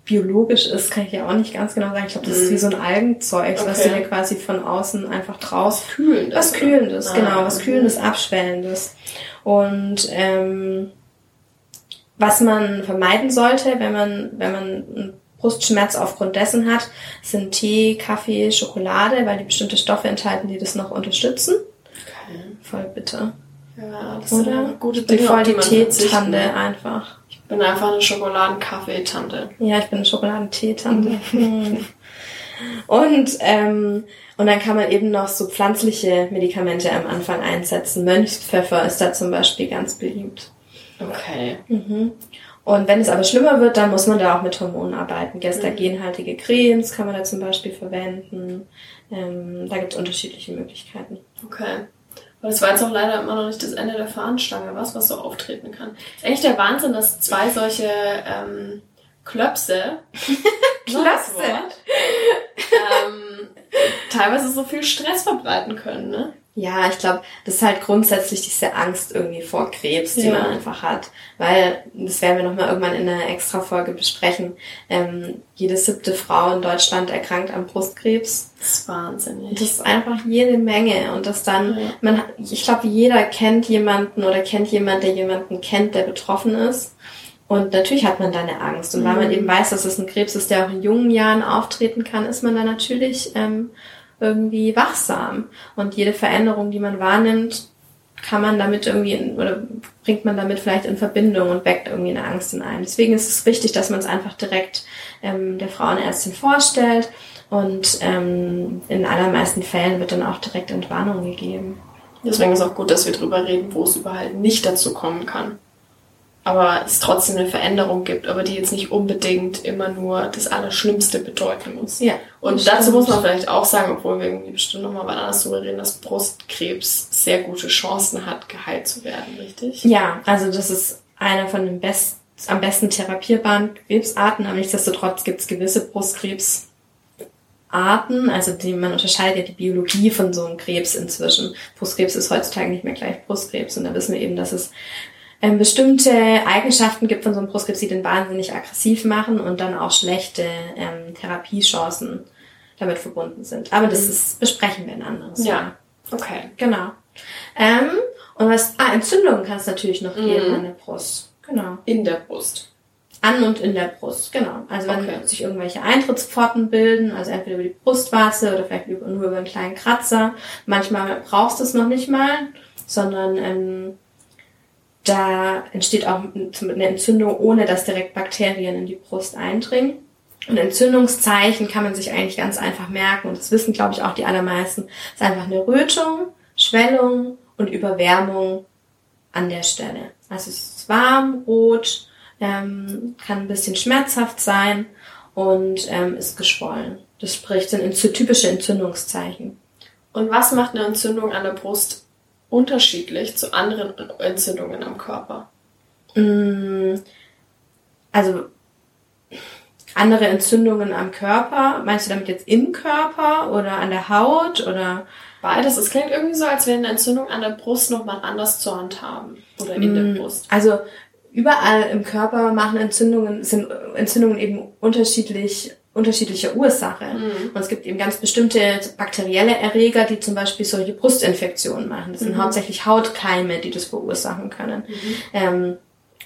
biologisch ist, kann ich ja auch nicht ganz genau sagen. Ich glaube, das ist wie so ein Algenzeug, was du Okay. dir quasi von außen einfach drauf Kühlendes. Was Kühlendes, Ah, genau, was mhm. Kühlendes, Abschwellendes. Und ähm, was man vermeiden sollte, wenn man, wenn man einen Brustschmerz aufgrund dessen hat, sind Tee, Kaffee, Schokolade, weil die bestimmte Stoffe enthalten, die das noch unterstützen. Okay. Voll bitter. Ja, das Oder? sind gute Dinge, voll die die will. einfach. Ich bin einfach eine Schokoladen-Kaffee-Tante. Ja, ich bin eine Schokoladenteetante. Hm. Und, ähm, und dann kann man eben noch so pflanzliche Medikamente am Anfang einsetzen. Mönchspfeffer ist da zum Beispiel ganz beliebt. Okay. Mhm. Und wenn es aber schlimmer wird, dann muss man da auch mit Hormonen arbeiten. Gestagenhaltige Cremes kann man da zum Beispiel verwenden. Ähm, da gibt es unterschiedliche Möglichkeiten. Okay. Aber das war jetzt auch leider immer noch nicht das Ende der Fahnenstange, was, was so auftreten kann. Ist eigentlich der Wahnsinn, dass zwei solche ähm, Klöpse, Wort, ähm, teilweise so viel Stress verbreiten können, ne? Ja, ich glaube, das ist halt grundsätzlich diese Angst irgendwie vor Krebs, die Ja. man einfach hat. Weil, das werden wir nochmal irgendwann in einer Extra-Folge besprechen, ähm, jede siebte Frau in Deutschland erkrankt an Brustkrebs. Das ist wahnsinnig. Das ist einfach jede Menge. Und das dann, Ja. man, ich glaube, jeder kennt jemanden oder kennt jemand, der jemanden kennt, der betroffen ist. Und natürlich hat man da eine Angst. Und weil man Mhm. eben weiß, dass es ein Krebs ist, der auch in jungen Jahren auftreten kann, ist man da natürlich ähm, irgendwie wachsam. Und jede Veränderung, die man wahrnimmt, kann man damit irgendwie in, oder bringt man damit vielleicht in Verbindung und weckt irgendwie eine Angst in einem. Deswegen ist es wichtig, dass man es einfach direkt ähm, der Frauenärztin vorstellt und ähm, in allermeisten Fällen wird dann auch direkt Entwarnung gegeben. Deswegen ist auch gut, dass wir drüber reden, wo es überall nicht dazu kommen kann. Aber es trotzdem eine Veränderung gibt, aber die jetzt nicht unbedingt immer nur das Allerschlimmste bedeuten muss. Ja. Und dazu muss man vielleicht auch sagen, obwohl wir irgendwie bestimmt nochmal wann anders drüber reden, dass Brustkrebs sehr gute Chancen hat, geheilt zu werden, richtig? Ja, also das ist einer von den best, am besten therapierbaren Krebsarten, aber nichtsdestotrotz gibt es gewisse Brustkrebsarten, also die, man unterscheidet ja die Biologie von so einem Krebs inzwischen. Brustkrebs ist heutzutage nicht mehr gleich Brustkrebs und da wissen wir eben, dass es ähm, bestimmte Eigenschaften gibt von so einem die den wahnsinnig aggressiv machen und dann auch schlechte ähm, Therapiechancen damit verbunden sind. Aber das ist, besprechen wir in anderes Ja. Mal. Okay. Genau. Ähm, und was, ah, Entzündungen kann es natürlich noch geben Mhm. an der Brust. Genau. In der Brust. An und in der Brust, genau. Also wenn Okay. sich irgendwelche Eintrittspforten bilden, also entweder über die Brustwarze oder vielleicht nur über einen kleinen Kratzer. Manchmal brauchst du es noch nicht mal, sondern ähm, da entsteht auch eine Entzündung, ohne dass direkt Bakterien in die Brust eindringen. Und Entzündungszeichen kann man sich eigentlich ganz einfach merken. Und das wissen, glaube ich, auch die allermeisten. Es ist einfach eine Rötung, Schwellung und Überwärmung an der Stelle. Also es ist warm, rot, ähm, kann ein bisschen schmerzhaft sein und ähm, ist geschwollen. Das spricht sind typische Entzündungszeichen. Und was macht eine Entzündung an der Brust unterschiedlich zu anderen Entzündungen am Körper? Mm, Also andere Entzündungen am Körper, meinst du damit jetzt im Körper oder an der Haut oder Beides. Es klingt irgendwie so, als wäre eine Entzündung an der Brust nochmal anders zu handhaben. Oder in der Brust. Also überall im Körper machen Entzündungen, sind Entzündungen eben unterschiedlich, unterschiedlicher Ursache. Und es gibt eben ganz bestimmte bakterielle Erreger, die zum Beispiel solche Brustinfektionen machen. Das sind hauptsächlich Hautkeime, die das verursachen können. Ähm,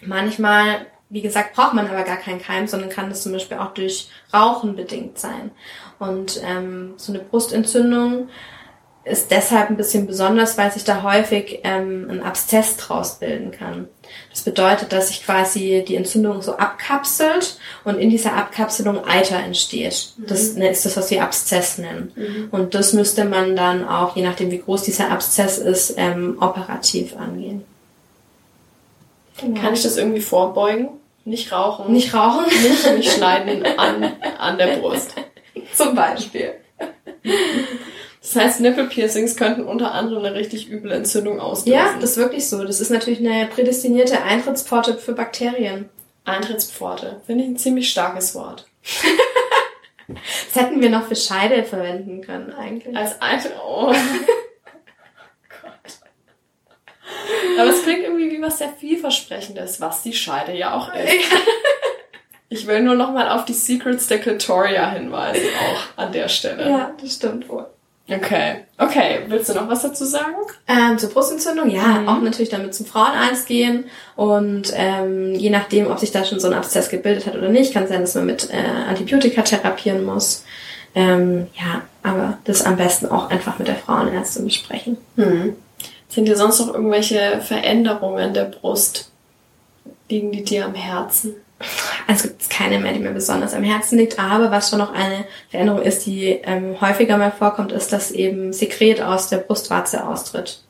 manchmal, wie gesagt, braucht man aber gar keinen Keim, sondern kann das zum Beispiel auch durch Rauchen bedingt sein. Und ähm, so eine Brustentzündung ist deshalb ein bisschen besonders, weil sich da häufig ähm, ein Abszess draus bilden kann. Das bedeutet, dass sich quasi die Entzündung so abkapselt und in dieser Abkapselung Eiter entsteht. Das ist das, was wir Abszess nennen. Und das müsste man dann auch, je nachdem wie groß dieser Abszess ist, ähm, operativ angehen. Kann ich das irgendwie vorbeugen? Nicht rauchen. Nicht rauchen? nicht, nicht schneiden an, an der Brust. Zum Beispiel. Das heißt, Nippelpiercings könnten unter anderem eine richtig üble Entzündung auslösen. Ja, das ist wirklich so. Das ist natürlich eine prädestinierte Eintrittspforte für Bakterien. Eintrittspforte. Finde ich ein ziemlich starkes Wort. Das hätten wir noch für Scheide verwenden können eigentlich. Als Eintritt. Oh. Gott. Aber es klingt irgendwie wie was sehr vielversprechendes, was die Scheide ja auch ist. Ich will nur noch mal auf die Secrets der Clitoria hinweisen, auch an der Stelle. Ja, das stimmt wohl. Okay. Okay, willst du noch was dazu sagen? Ähm, zur Brustentzündung, ja, auch natürlich damit zum Frauenarzt gehen und ähm, je nachdem, ob sich da schon so ein Abszess gebildet hat oder nicht, kann sein, dass man mit äh, Antibiotika therapieren muss. Ähm, ja, aber das am besten auch einfach mit der Frauenärztin besprechen. Hm. Sind dir sonst noch irgendwelche Veränderungen der Brust? Liegen die dir am Herzen? Also gibt es keine mehr, die mir besonders am Herzen liegt, aber was schon noch eine Veränderung ist, die ähm, häufiger mal vorkommt, ist, dass eben Sekret aus der Brustwarze austritt.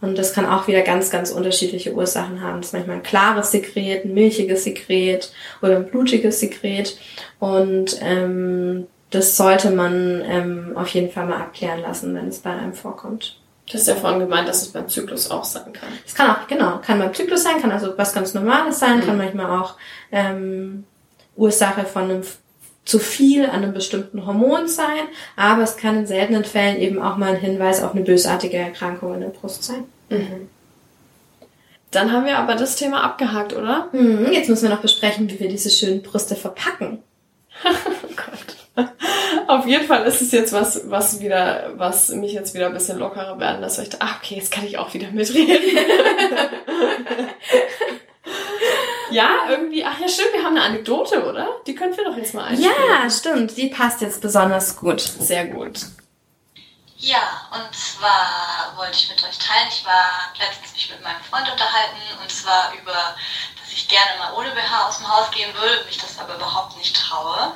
Und das kann auch wieder ganz, ganz unterschiedliche Ursachen haben. Das ist manchmal ein klares Sekret, ein milchiges Sekret oder ein blutiges Sekret. Und ähm, das sollte man ähm, auf jeden Fall mal abklären lassen, wenn es bei einem vorkommt. Du hast ja vorhin gemeint, dass es beim Zyklus auch sein kann. Es kann auch, genau, kann beim Zyklus sein, kann also was ganz Normales sein, kann manchmal auch ähm, Ursache von einem zu viel an einem bestimmten Hormon sein, aber es kann in seltenen Fällen eben auch mal ein Hinweis auf eine bösartige Erkrankung in der Brust sein. Dann haben wir aber das Thema abgehakt, oder? Mhm, jetzt müssen wir noch besprechen, wie wir diese schönen Brüste verpacken. Auf jeden Fall ist es jetzt was, was wieder, was mich jetzt wieder ein bisschen lockerer werden lässt, weil ich dachte, ah, okay, jetzt kann ich auch wieder mitreden. ja, irgendwie, ach ja, stimmt, wir haben eine Anekdote, oder? Die können wir doch jetzt mal einspielen. Ja, stimmt, die passt jetzt besonders gut. Sehr gut. Ja, und zwar wollte ich mit euch teilen, ich war letztens mich mit meinem Freund unterhalten und zwar über, dass ich gerne mal ohne BH aus dem Haus gehen würde, mich das aber überhaupt nicht traue.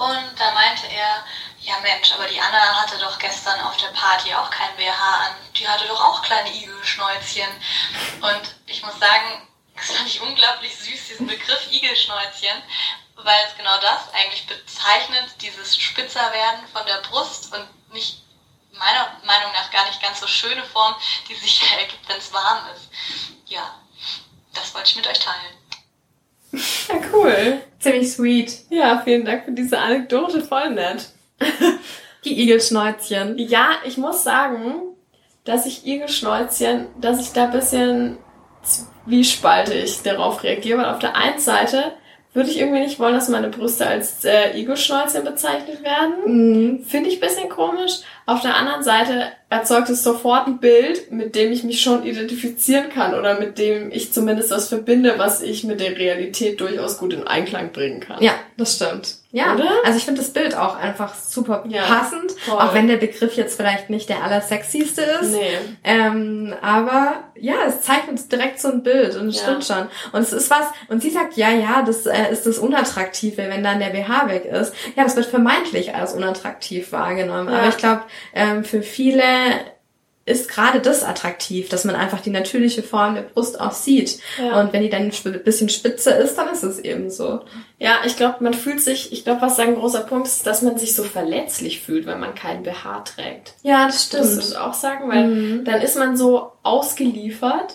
Und da meinte er, ja Mensch, aber die Anna hatte doch gestern auf der Party auch kein BH an, die hatte doch auch kleine Igelschnäuzchen. Und ich muss sagen, das fand ich unglaublich süß, diesen Begriff Igelschnäuzchen, weil es genau das eigentlich bezeichnet, dieses Spitzerwerden von der Brust und nicht meiner Meinung nach gar nicht ganz so schöne Form, die sich ergibt, wenn es warm ist. Ja, das wollte ich mit euch teilen. Ja, cool. Ziemlich sweet. Ja, vielen Dank für diese Anekdote, voll nett. Die Igelschnäuzchen. Ja, ich muss sagen, dass ich Igelschnäuzchen, dass ich da ein bisschen zwiespaltig darauf reagiere, weil auf der einen Seite würde ich irgendwie nicht wollen, dass meine Brüste als äh, Igelschnäuzchen bezeichnet werden. Mhm. Finde ich ein bisschen komisch. Auf der anderen Seite erzeugt es sofort ein Bild, mit dem ich mich schon identifizieren kann oder mit dem ich zumindest was verbinde, was ich mit der Realität durchaus gut in Einklang bringen kann. Ja, das stimmt. Ja, Oder? also ich finde das Bild auch einfach super Ja, passend, voll. auch wenn der Begriff jetzt vielleicht nicht der allersexyste ist. Nee. Ähm, aber ja, es zeichnet direkt so ein Bild und es Ja. stimmt schon. Und es ist was, und sie sagt, ja, ja, das äh, ist das Unattraktive, wenn dann der BH weg ist. Ja, das wird vermeintlich als unattraktiv wahrgenommen. Ja. Aber ich glaube, ähm, für viele ist gerade das attraktiv, dass man einfach die natürliche Form der Brust auch sieht. Ja. Und wenn die dann ein bisschen spitzer ist, dann ist es eben so. Ja, ich glaube, man fühlt sich, ich glaube, was ein großer Punkt ist, dass man sich so verletzlich fühlt, wenn man keinen BH trägt. Ja, das Würdest du stimmt. das auch sagen? Weil dann ist man so ausgeliefert,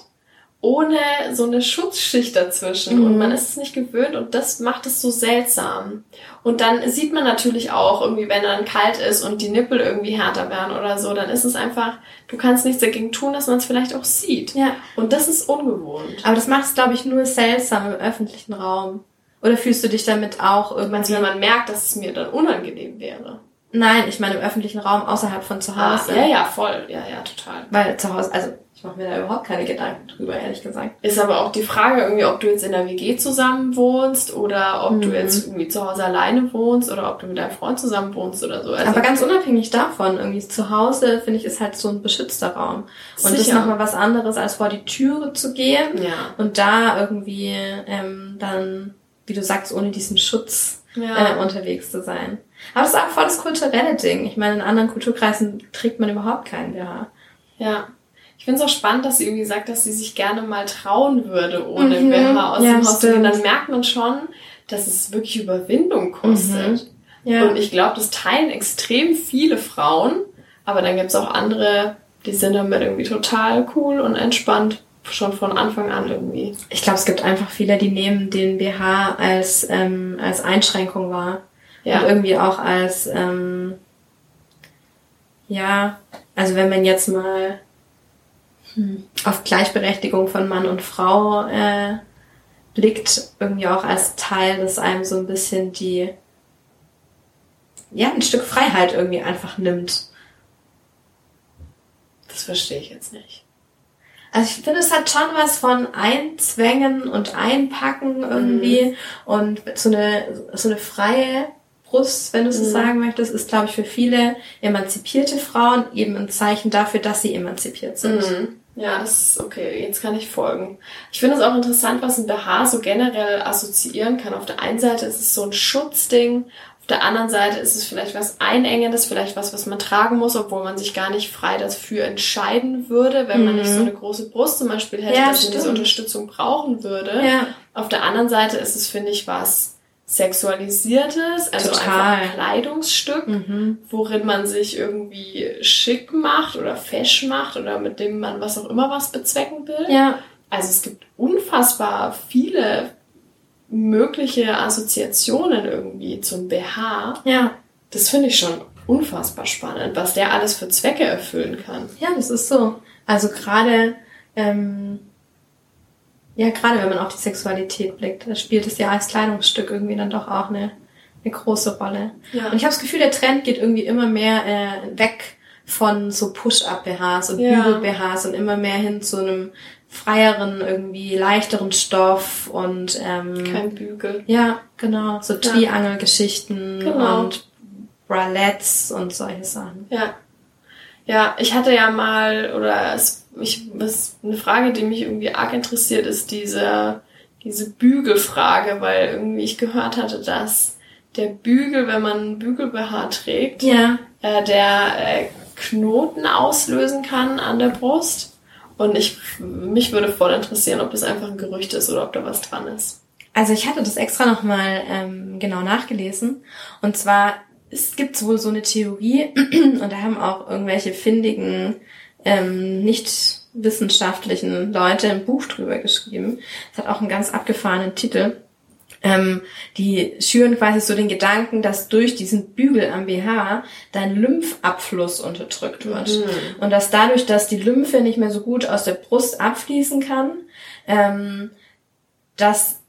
ohne so eine Schutzschicht dazwischen. Mhm. Und man ist es nicht gewöhnt und das macht es so seltsam. Und dann sieht man natürlich auch irgendwie, wenn dann kalt ist und die Nippel irgendwie härter werden oder so, dann ist es einfach, du kannst nichts dagegen tun, dass man es vielleicht auch sieht. Ja. Und das ist ungewohnt. Aber das macht es, glaube ich, nur seltsam im öffentlichen Raum. Oder fühlst du dich damit auch Also irgendwie... wenn man merkt, dass es mir dann unangenehm wäre. Nein, ich meine im öffentlichen Raum außerhalb von zu Ah, Hause. ja, ja, voll. Ja, ja, total. Weil zu Hause, also mache mir da überhaupt keine Gedanken drüber, ehrlich gesagt. Ist aber auch die Frage irgendwie, ob du jetzt in der WG zusammen wohnst oder ob du Mhm. jetzt irgendwie zu Hause alleine wohnst oder ob du mit deinem Freund zusammen wohnst oder so. Also, Aber ganz unabhängig davon, irgendwie zu Hause, finde ich, ist halt so ein beschützter Raum. Und das ist Sicher. nochmal was anderes, als vor die Türe zu gehen ja. und da irgendwie ähm, dann, wie du sagst, ohne diesen Schutz Ja. äh, unterwegs zu sein. Aber das ist auch voll das kulturelle Ding. Ich meine, in anderen Kulturkreisen trägt man überhaupt keinen BH. Ja. Ich finde es auch spannend, dass sie irgendwie sagt, dass sie sich gerne mal trauen würde, ohne Mhm. BH aus Ja, dem Haus zu gehen. Dann merkt man schon, dass es wirklich Überwindung kostet. Ja. Und ich glaube, das teilen extrem viele Frauen, Aber dann gibt's auch andere, die sind damit irgendwie total cool und entspannt. Schon von Anfang an irgendwie. Ich glaube, es gibt einfach viele, die nehmen den BH als, ähm, als Einschränkung wahr. Ja. Und irgendwie auch als, ähm, ja, also wenn man jetzt mal auf Gleichberechtigung von Mann und Frau äh, blickt, irgendwie auch als Teil, das einem so ein bisschen die, ja, ein Stück Freiheit irgendwie einfach nimmt. Das verstehe ich jetzt nicht. Also ich finde, es hat schon was von Einzwängen und Einpacken irgendwie und so eine, so eine freie Brust, wenn du so Mhm. sagen möchtest, ist, glaube ich, für viele emanzipierte Frauen eben ein Zeichen dafür, dass sie emanzipiert sind. Mhm. Ja, das ist okay. Jetzt kann ich folgen. Ich finde es auch interessant, was ein BH so generell assoziieren kann. Auf der einen Seite ist es so ein Schutzding, auf der anderen Seite ist es vielleicht was Einengendes, vielleicht was, was man tragen muss, obwohl man sich gar nicht frei dafür entscheiden würde, wenn man nicht so eine große Brust zum Beispiel hätte, Mhm. Ja, dass man diese stimmt. Unterstützung brauchen würde. Ja. Auf der anderen Seite ist es, finde ich, was Sexualisiertes, also Total. einfach ein Kleidungsstück, Mhm. worin man sich irgendwie schick macht oder fesch macht oder mit dem man was auch immer was bezwecken will. Ja, Also es gibt unfassbar viele mögliche Assoziationen irgendwie zum BH. ja. Das finde ich schon unfassbar spannend, was der alles für Zwecke erfüllen kann. Ja, das ist so. Also gerade, ähm, ja, gerade wenn man auf die Sexualität blickt, da spielt es ja als Kleidungsstück irgendwie dann doch auch eine, eine große Rolle. Ja. Und ich habe das Gefühl, der Trend geht irgendwie immer mehr äh, weg von so Push-Up-BHs und Ja. Bügel-BHs und immer mehr hin zu einem freieren, irgendwie leichteren Stoff und ähm, Kein Bügel. ja, genau, so Triangelgeschichten Genau. und Bralettes und solche Sachen. Ja. Ja, ich hatte ja mal, oder es, ich, was, eine Frage, die mich irgendwie arg interessiert, ist diese, diese Bügelfrage, weil irgendwie ich gehört hatte, dass der Bügel, wenn man einen Bügel-BH trägt, Ja, äh, der äh, Knoten auslösen kann an der Brust. Und ich, mich würde voll interessieren, ob das einfach ein Gerücht ist oder ob da was dran ist. Also ich hatte das extra nochmal ähm, genau nachgelesen. Und zwar, es gibt wohl so eine Theorie, und da haben auch irgendwelche findigen, ähm, nicht wissenschaftlichen Leute ein Buch drüber geschrieben. Es hat auch einen ganz abgefahrenen Titel. Ähm, die schüren quasi so den Gedanken, dass durch diesen Bügel am BH dein Lymphabfluss unterdrückt wird. Und dass dadurch, dass die Lymphe nicht mehr so gut aus der Brust abfließen kann, ähm, dass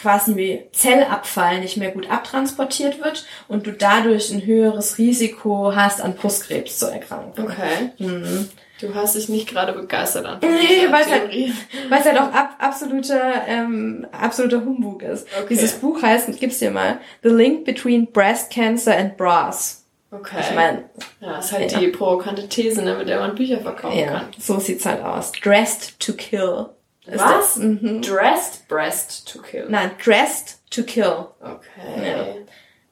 quasi Zellabfall nicht mehr gut abtransportiert wird und du dadurch ein höheres Risiko hast, an Brustkrebs zu erkranken. Okay. Mhm. Du hast dich nicht gerade begeistert an Nee, weil es halt, Theorie. weil es halt auch ab, absoluter, ähm, absoluter Humbug ist. Okay. Dieses Buch heißt, ich gib's dir mal, The Link Between Breast Cancer and Bras. Okay. Ich meine, ja, ist halt Ja. die provokante These, ne, mit der man Bücher verkaufen ja, kann. so sieht's halt aus. Dressed to kill. Ist Was? Das, mhm. Dressed breast to kill. Nein, dressed to kill. Okay.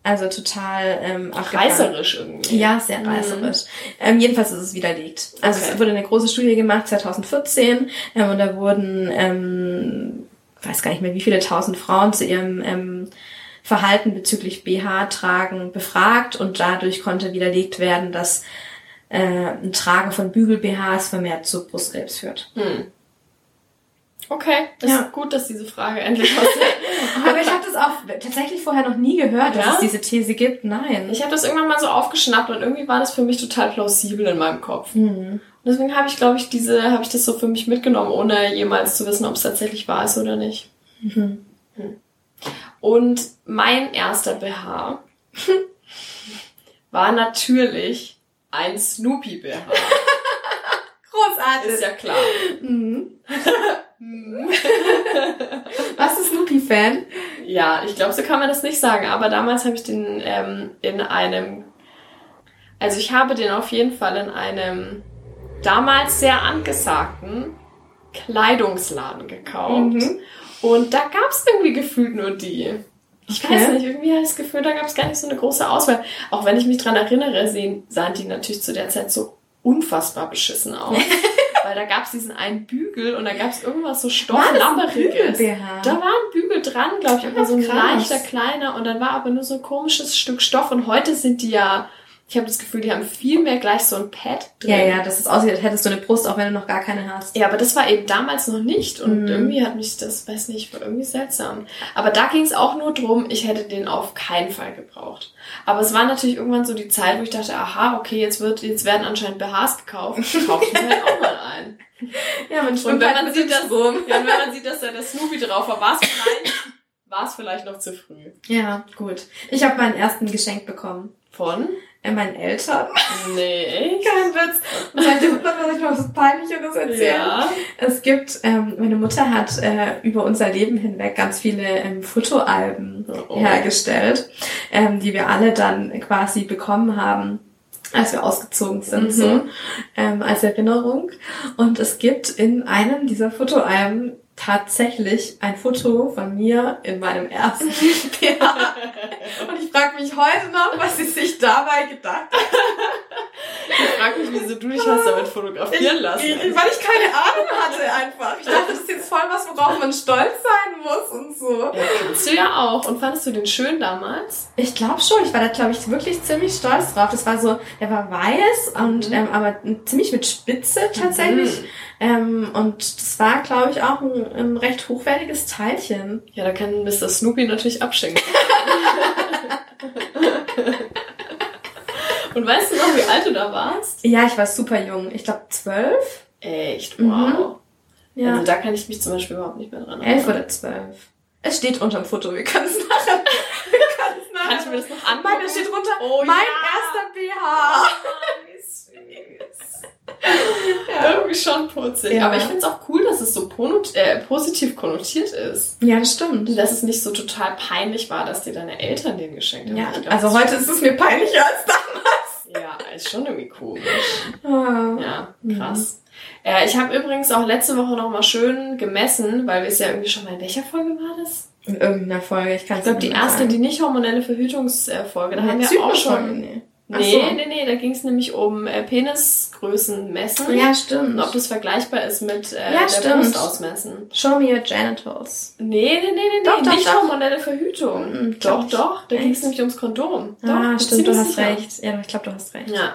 Also total ähm, abgefahren. Reißerisch irgendwie. Ja, sehr reißerisch. Ähm, jedenfalls ist es widerlegt. Also Okay. es wurde eine große Studie gemacht 2014 ähm, und da wurden, ähm, weiß gar nicht mehr, wie viele tausend Frauen zu ihrem ähm, Verhalten bezüglich BH-Tragen befragt und dadurch konnte widerlegt werden, dass äh, ein Tragen von Bügel-BHs vermehrt zu Brustkrebs führt. Hm. Okay, ist Ja. gut, dass diese Frage endlich aus Aber ich habe das auch tatsächlich vorher noch nie gehört, dass Ja? es diese These gibt. Nein. Ich habe das irgendwann mal so aufgeschnappt und irgendwie war das für mich total plausibel in meinem Kopf. Hm. Und deswegen habe ich, glaube ich, diese, habe ich das so für mich mitgenommen, ohne jemals zu wissen, ob es tatsächlich wahr ist oder nicht. Mhm. Hm. Und mein erster BH war natürlich ein Snoopy BH. Großartig. Ist ja klar. Mhm. Was ist Snoopy-Fan? Ja, ich glaube, so kann man das nicht sagen. Aber damals habe ich den ähm, in einem, also ich habe den auf jeden Fall in einem damals sehr angesagten Kleidungsladen gekauft. Mhm. Und da gab es irgendwie gefühlt nur die. Ich Okay. weiß nicht, irgendwie habe ich das Gefühl, da gab es gar nicht so eine große Auswahl. Auch wenn ich mich dran erinnere, sehen, sahen die natürlich zu der Zeit so unfassbar beschissen aus. Weil da gab es diesen einen Bügel und da gab es irgendwas so Stofflammeriges. Bügel-BH? Da war ein Bügel dran, glaube ich, aber so ein krass. leichter kleiner und dann war aber nur so ein komisches Stück Stoff und heute sind die ja Ich habe das Gefühl, die haben viel mehr gleich so ein Pad drin. Ja, ja, dass es aussieht, als hättest du eine Brust, auch wenn du noch gar keine hast. Ja, aber das war eben damals noch nicht und Mhm. irgendwie hat mich das, weiß nicht, war irgendwie seltsam. Aber da ging es auch nur drum, ich hätte den auf keinen Fall gebraucht. Aber es war natürlich irgendwann so die Zeit, wo ich dachte, aha, okay, jetzt wird, jetzt werden anscheinend BHs gekauft. Kauf ich mir halt auch mal ein. Ja, man Und wenn man sieht, dass, ja, wenn man sieht, dass da der Snoopy drauf war, war es vielleicht, war es vielleicht noch zu früh. Ja, gut. Ich habe meinen ersten geschenkt bekommen. Von? Meinen Eltern. Nee. Kein Witz. Und seitdem ich noch was Peinlicheres erzählen. Ja. Es gibt, ähm, meine Mutter hat äh, über unser Leben hinweg ganz viele ähm, Fotoalben Oh. hergestellt, ähm, die wir alle dann quasi bekommen haben als wir ausgezogen sind, so ähm, als Erinnerung. Und es gibt in einem dieser Fotoalben tatsächlich ein Foto von mir in meinem ersten BH. Und ich frage mich heute noch, was sie sich dabei gedacht hat. Ich frag mich, wieso du dich hast damit fotografieren lassen. Ich, weil ich keine Ahnung hatte einfach. Ich dachte, das ist jetzt voll was, worauf man stolz sein muss und so. Ja, kannst du ja auch. Und fandest du den schön damals? Ich glaube schon. Ich war da, glaube ich, wirklich ziemlich stolz drauf. Das war so, der war weiß und Mhm. ähm, aber ziemlich mit Spitze tatsächlich. Ähm, und das war, glaube ich, auch ein, ein recht hochwertiges Teilchen. Ja, da kann Mr. Snoopy natürlich abschenken. Und weißt du noch, wie alt du da warst? Ja, ich war super jung. Ich glaube zwölf. Echt, Mhm. wow. Ja, Also da kann ich mich zum Beispiel überhaupt nicht mehr dran elf oder zwölf. Es steht unterm Foto. Wir können es nachher. Wir nachher. Kann ich mir das noch angucken? Meine steht drunter. Oh, mein ja. erster BH. Süß. Irgendwie schon putzig. Ja. Aber ich finde es auch cool, dass es so äh, positiv konnotiert ist. Ja, das stimmt. Und dass es nicht so total peinlich war, dass dir deine Eltern den geschenkt haben. Ja, glaub, also heute ist es mir peinlicher als damals. Ja, ist schon irgendwie komisch. Ah. Ja, krass. Äh, ich habe übrigens auch letzte Woche noch mal schön gemessen, weil wir es ja irgendwie schon mal in welcher Folge war das? In irgendeiner Folge, ich kann Ich glaube, die erste, die nicht hormonelle Verhütungsfolge. Da haben wir auch schon. Nee. Nee, so. nee, nee, da ging es nämlich um äh, Penisgrößen messen. Ja, Und stimmt. ob das vergleichbar ist mit äh, Ja, der stimmt. Brust ausmessen. Show me your genitals. Nee, nee, nee, nee, Doch, nee, doch, nicht doch. hormonelle Verhütung. Mhm, doch, doch, da ging es nämlich ums Kondom. Doch, ah, stimmt, du hast sicher. recht. Ja, ich glaube, du hast recht. Ja.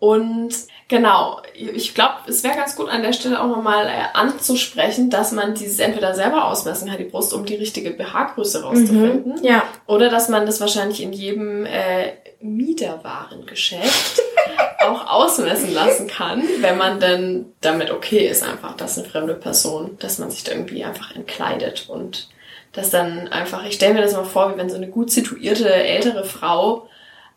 Und genau, ich glaube, es wäre ganz gut an der Stelle auch nochmal äh, anzusprechen, dass man dieses entweder selber ausmessen kann, die Brust, um die richtige BH-Größe rauszufinden. Mhm. Ja. Oder dass man das wahrscheinlich in jedem äh, Miederwarengeschäft auch ausmessen lassen kann, wenn man denn damit okay ist, einfach, dass eine fremde Person, dass man sich da irgendwie einfach entkleidet und dass dann einfach, ich stelle mir das mal vor, wie wenn so eine gut situierte ältere Frau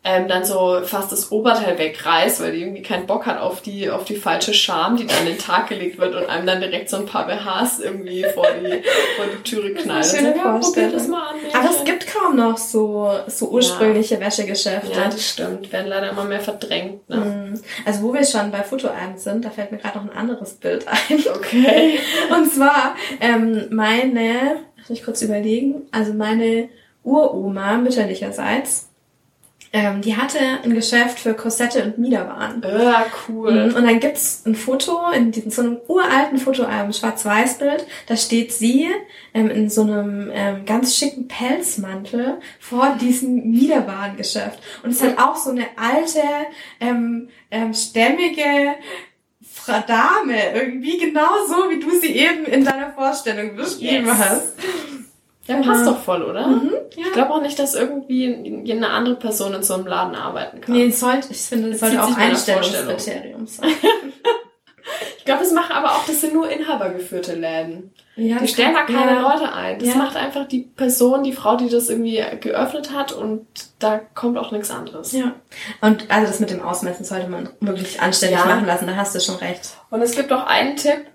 ähm, dann so fast das Oberteil wegreißt, weil die irgendwie keinen Bock hat auf die, auf die falsche Scham, die dann an den Tag gelegt wird und einem dann direkt so ein paar BHs irgendwie vor die, vor die Türe knallt. schöne sagt, ja, das mal an. Aber es gibt kaum noch so, so ursprüngliche Wäschegeschäfte. Ja, das stimmt. Werden leider immer mehr verdrängt. Ne? Mhm. Also wo wir schon bei Fotoalben sind, da fällt mir gerade noch ein anderes Bild ein. Okay. Und zwar ähm, meine, lass mich kurz überlegen, also meine Uroma mütterlicherseits, ähm, die hatte ein Geschäft für Korsette und Miederwaren. Ja, cool. Mhm, Und dann gibt's ein Foto in diesem, so einem uralten Fotoalbum, Schwarz-Weiß-Bild. Da steht sie ähm, in so einem ähm, ganz schicken Pelzmantel vor diesem Miederwarengeschäft. Und es ist halt auch so eine alte, ähm, ähm, stämmige Dame, irgendwie genau so, wie du sie eben in deiner Vorstellung beschrieben Yes. hast. Ja, passt doch voll, oder? Mhm, ja. Ich glaube auch nicht, dass irgendwie eine andere Person in so einem Laden arbeiten kann. Nee, sollte, ich finde, es Das sollte auch Einstellungskriterium sein. Ich glaube, es machen aber auch, das sind nur inhabergeführte Läden. Ja, Die stellen da keine ja. Leute ein. Das macht einfach die Person, die Frau, die das irgendwie geöffnet hat und da kommt auch nichts anderes. Ja. Und also das mit dem Ausmessen sollte man wirklich anständig machen lassen, da hast du schon recht. Und es gibt auch einen Tipp,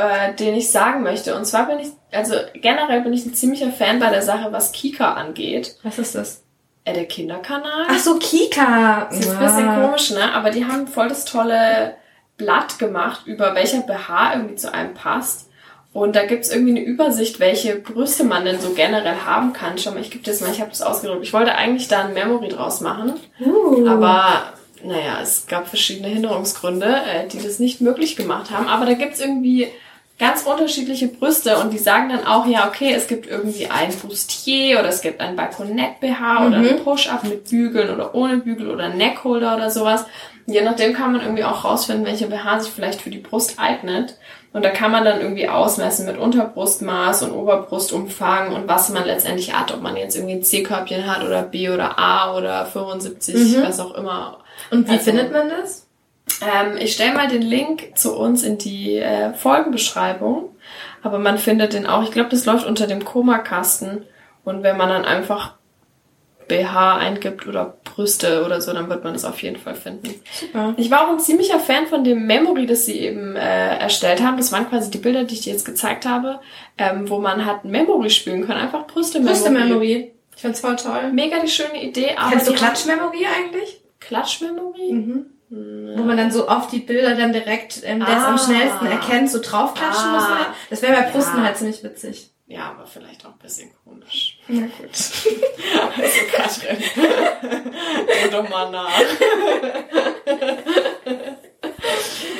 äh, den ich sagen möchte. Und zwar bin ich, also generell bin ich ein ziemlicher Fan bei der Sache, was Kika angeht. Was ist das? Äh, der Kinderkanal. Ach so, Kika. Das ist ein bisschen komisch, ne? Aber die haben voll das tolle Blatt gemacht, über welcher BH irgendwie zu einem passt. Und da gibt's irgendwie eine Übersicht, welche Brüste man denn so generell haben kann. Schau mal, ich gebe das mal, ich habe das ausgedruckt. Ich wollte eigentlich da ein Memory draus machen, Uh. aber naja, es gab verschiedene Hinderungsgründe, äh, die das nicht möglich gemacht haben. Aber da gibt's irgendwie ganz unterschiedliche Brüste und die sagen dann auch, ja, okay, es gibt irgendwie ein Bustier oder es gibt ein Balkonett-BH oder ein Push-Up mit Bügeln oder ohne Bügel oder ein Neckholder oder sowas. Je nachdem kann man irgendwie auch rausfinden, welche BH sich vielleicht für die Brust eignet. Und da kann man dann irgendwie ausmessen mit Unterbrustmaß und Oberbrustumfang und was man letztendlich hat, ob man jetzt irgendwie ein C-Körbchen hat oder B oder A oder 75, was auch immer. Und wie Also- findet man das? Ähm, ich stelle mal den Link zu uns in die äh, Folgenbeschreibung. Aber man findet den auch, ich glaube, das läuft unter dem Koma-Kasten. Und wenn man dann einfach BH eingibt oder Brüste oder so, dann wird man das auf jeden Fall finden. Super. Ich war auch ein ziemlicher Fan von dem Memory, das sie eben äh, erstellt haben. Das waren quasi die Bilder, die ich dir jetzt gezeigt habe, ähm, wo man hat Memory spielen können. Einfach Brüste-Memory. Brüste-Memory. Ich find's voll toll. Mega die schöne Idee. Aber Kennst du Klatsch-Memory eigentlich? Klatsch-Memory? Mhm. Wo man dann so auf die Bilder dann direkt, ähm, der es Ah. am schnellsten erkennt, so draufklatschen Ah. muss. Ne? Das wäre bei Brüsten Ja. halt ziemlich witzig. Ja, aber vielleicht auch ein bisschen komisch. Na gut. Also Katrin, denk doch mal nach.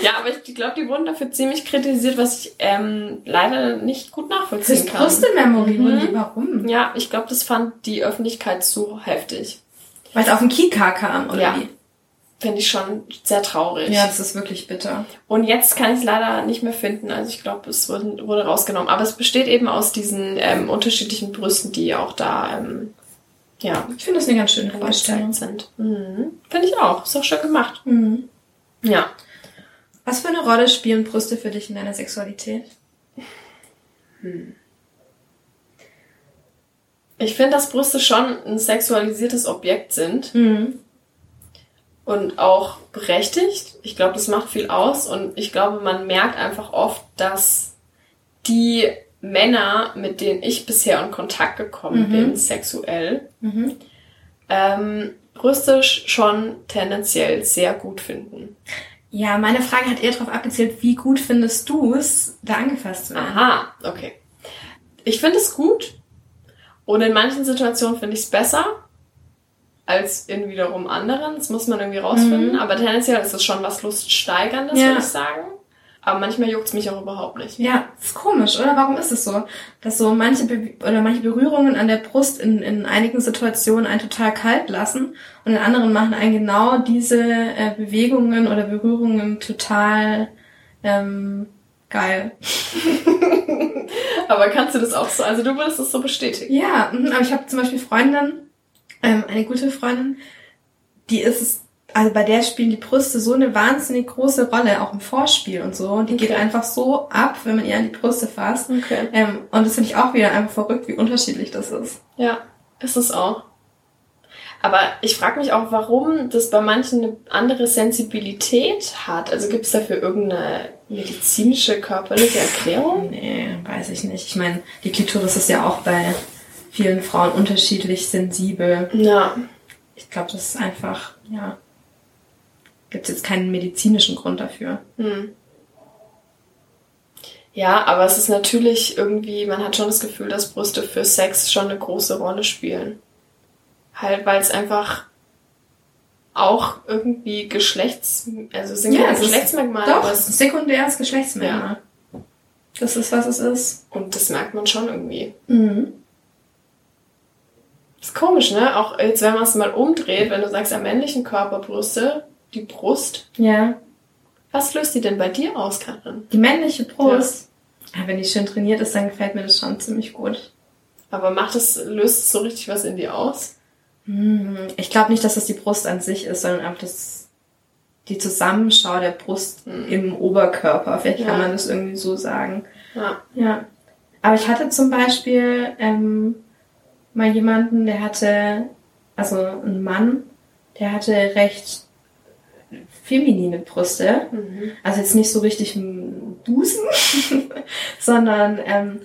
ja, aber ich glaube, die wurden dafür ziemlich kritisiert, was ich ähm, leider nicht gut Das nachvollziehen ist kann. Brüste-Memory. Mhm. wurden die- Warum? Ja, ich glaube, das fand die Öffentlichkeit zu heftig. Weil es auf dem Kika kam, oder Ja. wie? Finde ich schon sehr traurig. Ja, das ist wirklich bitter. Und jetzt kann ich es leider nicht mehr finden. Also ich glaube, es wurde, wurde rausgenommen. Aber es besteht eben aus diesen ähm, unterschiedlichen Brüsten, die auch da ähm, ja, Ich finde das eine ganz schöne Vorstellung. sind. Mhm. Finde ich auch. Ist auch schön gemacht. Mhm. Ja. Was für eine Rolle spielen Brüste für dich in deiner Sexualität? Ich finde, dass Brüste schon ein sexualisiertes Objekt sind Mhm. Und auch berechtigt. Ich glaube, das macht viel aus und ich glaube, man merkt einfach oft, dass die Männer, mit denen ich bisher in Kontakt gekommen Mhm. bin, sexuell, Mhm. ähm, Brüste sch- schon tendenziell sehr gut finden. Ja, meine Frage hat eher darauf abgezielt, wie gut findest du es, da angefasst zu werden? Aha, okay. Ich finde es gut und in manchen Situationen finde ich es besser als in wiederum anderen. Das muss man irgendwie rausfinden. Aber tendenziell ist es schon was Luststeigerndes, Ja. würde ich sagen. Aber manchmal juckt es mich auch überhaupt nicht. Ja, ist komisch, oder? Warum ist es so? Dass so manche Be oder manche Berührungen an der Brust in, in einigen Situationen einen total kalt lassen und in anderen machen einen genau diese äh, Bewegungen oder Berührungen total ähm, geil. Aber kannst du das auch so, also du würdest es so bestätigen? Ja, mhm, aber ich habe zum Beispiel Freundin, ähm, eine gute Freundin, die ist es, also bei der spielen die Brüste so eine wahnsinnig große Rolle, auch im Vorspiel und so. Und die geht Okay. einfach so ab, wenn man ihr an die Brüste fasst. Okay. Ähm, und das finde ich auch wieder einfach verrückt, wie unterschiedlich das ist. Ja, ist es auch. Aber ich frage mich auch, warum das bei manchen eine andere Sensibilität hat. Also gibt es dafür irgendeine medizinische, körperliche Erklärung? Nee, weiß ich nicht. Ich meine, die Klitoris ist ja auch bei vielen Frauen unterschiedlich sensibel. Ja. Ich glaube, das ist einfach, ja, gibt jetzt keinen medizinischen Grund dafür. Hm. Ja, aber es ist natürlich irgendwie, man hat schon das Gefühl, dass Brüste für Sex schon eine große Rolle spielen. Halt, weil es einfach auch irgendwie Geschlechts, also es sind Ja, es Geschlechtsmerkmale, Doch, aber es es, sekundäres Geschlechtsmerkmal. Das ist, was es ist. und das merkt man schon irgendwie. Mhm. Ist komisch, ne? Auch jetzt, wenn man es mal umdreht, wenn du sagst, am männlichen Körper Brüste, die Brust, Ja. was löst die denn bei dir aus, Katrin? Die männliche Brust. Ja. wenn die schön trainiert ist, dann gefällt mir das schon ziemlich gut. Aber macht es, löst es so richtig was in dir aus? Mhm. Ich glaube nicht, dass das die Brust an sich ist, sondern einfach das, die Zusammenschau der Brust im Oberkörper. Vielleicht Ja. kann man das irgendwie so sagen. Ja. Ja. Aber ich hatte zum Beispiel ähm, mal jemanden, der hatte, also ein Mann, der hatte recht feminine Brüste. Mhm. Also jetzt nicht so richtig ein Busen, sondern ähm,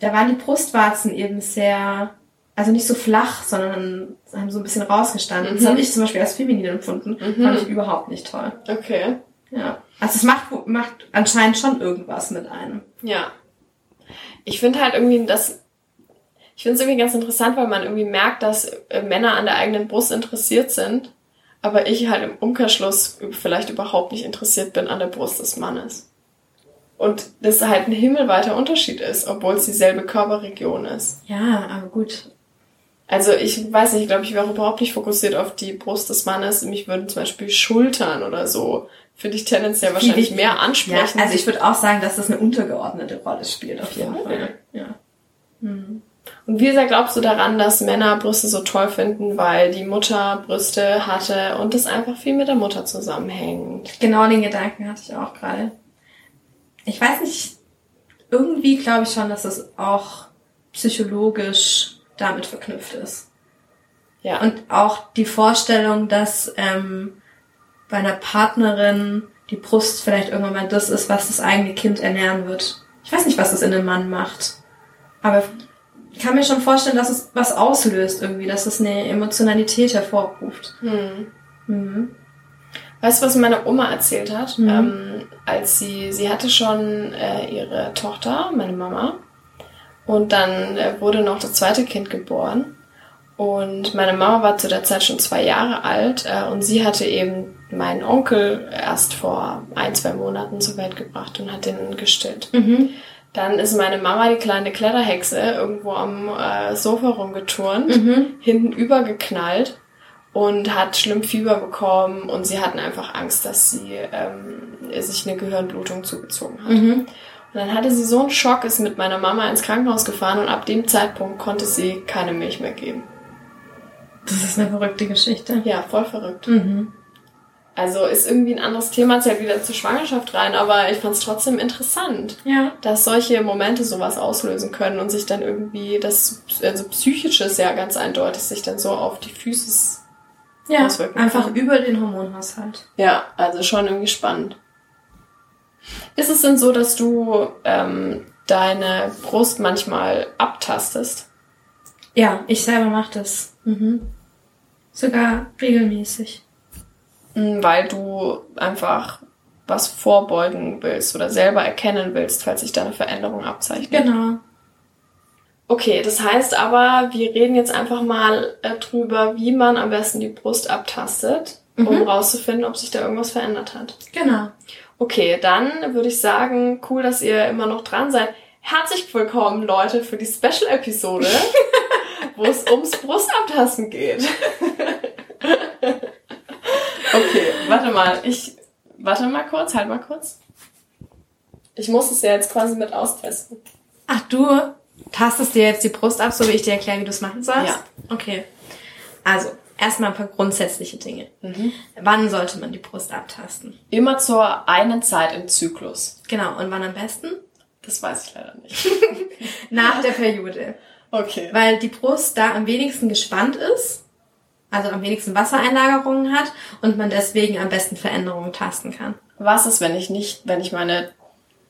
da waren die Brustwarzen eben sehr, also nicht so flach, sondern haben so ein bisschen rausgestanden. Das Mhm. habe ich zum Beispiel als feminin empfunden. Mhm. Fand ich überhaupt nicht toll. Okay. Ja. Also es macht, macht anscheinend schon irgendwas mit einem. Ja. Ich finde halt irgendwie, dass ich finde es irgendwie ganz interessant, weil man irgendwie merkt, dass äh, Männer an der eigenen Brust interessiert sind, aber ich halt im Umkehrschluss vielleicht überhaupt nicht interessiert bin an der Brust des Mannes. Und das halt ein himmelweiter Unterschied ist, obwohl es dieselbe Körperregion ist. Ja, aber gut. Also ich weiß nicht, ich glaube, ich wäre überhaupt nicht fokussiert auf die Brust des Mannes. Mich würden zum Beispiel Schultern oder so, finde ich tendenziell wahrscheinlich wichtig. mehr ansprechen. Ja, also ich würde auch sagen, dass das eine untergeordnete Rolle spielt, auf jeden Fall. Ja. Und wie sehr glaubst du daran, dass Männer Brüste so toll finden, weil die Mutter Brüste hatte und das einfach viel mit der Mutter zusammenhängt? Genau den Gedanken hatte ich auch gerade. Ich weiß nicht, irgendwie glaube ich schon, dass es auch psychologisch damit verknüpft ist. Ja. Und auch die Vorstellung, dass ähm, bei einer Partnerin die Brust vielleicht irgendwann mal das ist, was das eigene Kind ernähren wird. Ich weiß nicht, was das in einem Mann macht. Aber ich kann mir schon vorstellen, dass es was auslöst irgendwie, dass es eine Emotionalität hervorruft. Hm. Mhm. Weißt du, was meine Oma erzählt hat? Mhm. Ähm, als sie, sie hatte schon äh, ihre Tochter, meine Mama, und dann äh, wurde noch das zweite Kind geboren. Und meine Mama war zu der Zeit schon zwei Jahre alt äh, und sie hatte eben meinen Onkel erst vor ein, zwei Monaten zur Welt gebracht und hat den gestillt. Mhm. Dann ist meine Mama, die kleine Kletterhexe, irgendwo am äh, Sofa rumgeturnt, Mhm. hinten übergeknallt und hat schlimm Fieber bekommen und sie hatten einfach Angst, dass sie ähm, sich eine Gehirnblutung zugezogen hat. Mhm. Und dann hatte sie so einen Schock, ist mit meiner Mama ins Krankenhaus gefahren und ab dem Zeitpunkt konnte sie keine Milch mehr geben. Das ist eine verrückte Geschichte. Ja, voll verrückt. Mhm. Also ist irgendwie ein anderes Thema, zählt wieder zur Schwangerschaft rein, aber ich fand es trotzdem interessant. Ja. dass solche Momente sowas auslösen können und sich dann irgendwie das also psychisches ja ganz eindeutig sich dann so auf die Füße Ja, Auswirken einfach kann. über den Hormonhaushalt. ja also schon irgendwie spannend ist es denn so dass du ähm, deine Brust manchmal abtastest Ja, ich selber mache das. Mhm. Sogar regelmäßig. Mm, weil du einfach was vorbeugen willst oder selber erkennen willst falls sich da eine Veränderung abzeichnet Genau. Okay, das heißt aber, wir reden jetzt einfach mal äh, drüber, wie man am besten die Brust abtastet, um Mhm. rauszufinden, ob sich da irgendwas verändert hat. Genau. Okay, dann würde ich sagen, cool, dass ihr immer noch dran seid. Herzlich willkommen, Leute, für die Special-Episode, wo es ums Brustabtasten geht. okay, warte mal, ich, warte mal kurz, halt mal kurz. Ich muss es ja jetzt quasi mit austesten. Ach, du tastest dir jetzt die Brust ab, so wie ich dir erkläre, wie du es machen sollst? Ja. Okay. Also, erstmal ein paar grundsätzliche Dinge. Mhm. Wann sollte man die Brust abtasten? Immer zur einen Zeit im Zyklus. Genau. Und wann am besten? Das weiß ich leider nicht. Nach der Periode. Okay. Weil die Brust da am wenigsten gespannt ist, also am wenigsten Wassereinlagerungen hat und man deswegen am besten Veränderungen tasten kann. Was ist, wenn ich nicht, wenn ich meine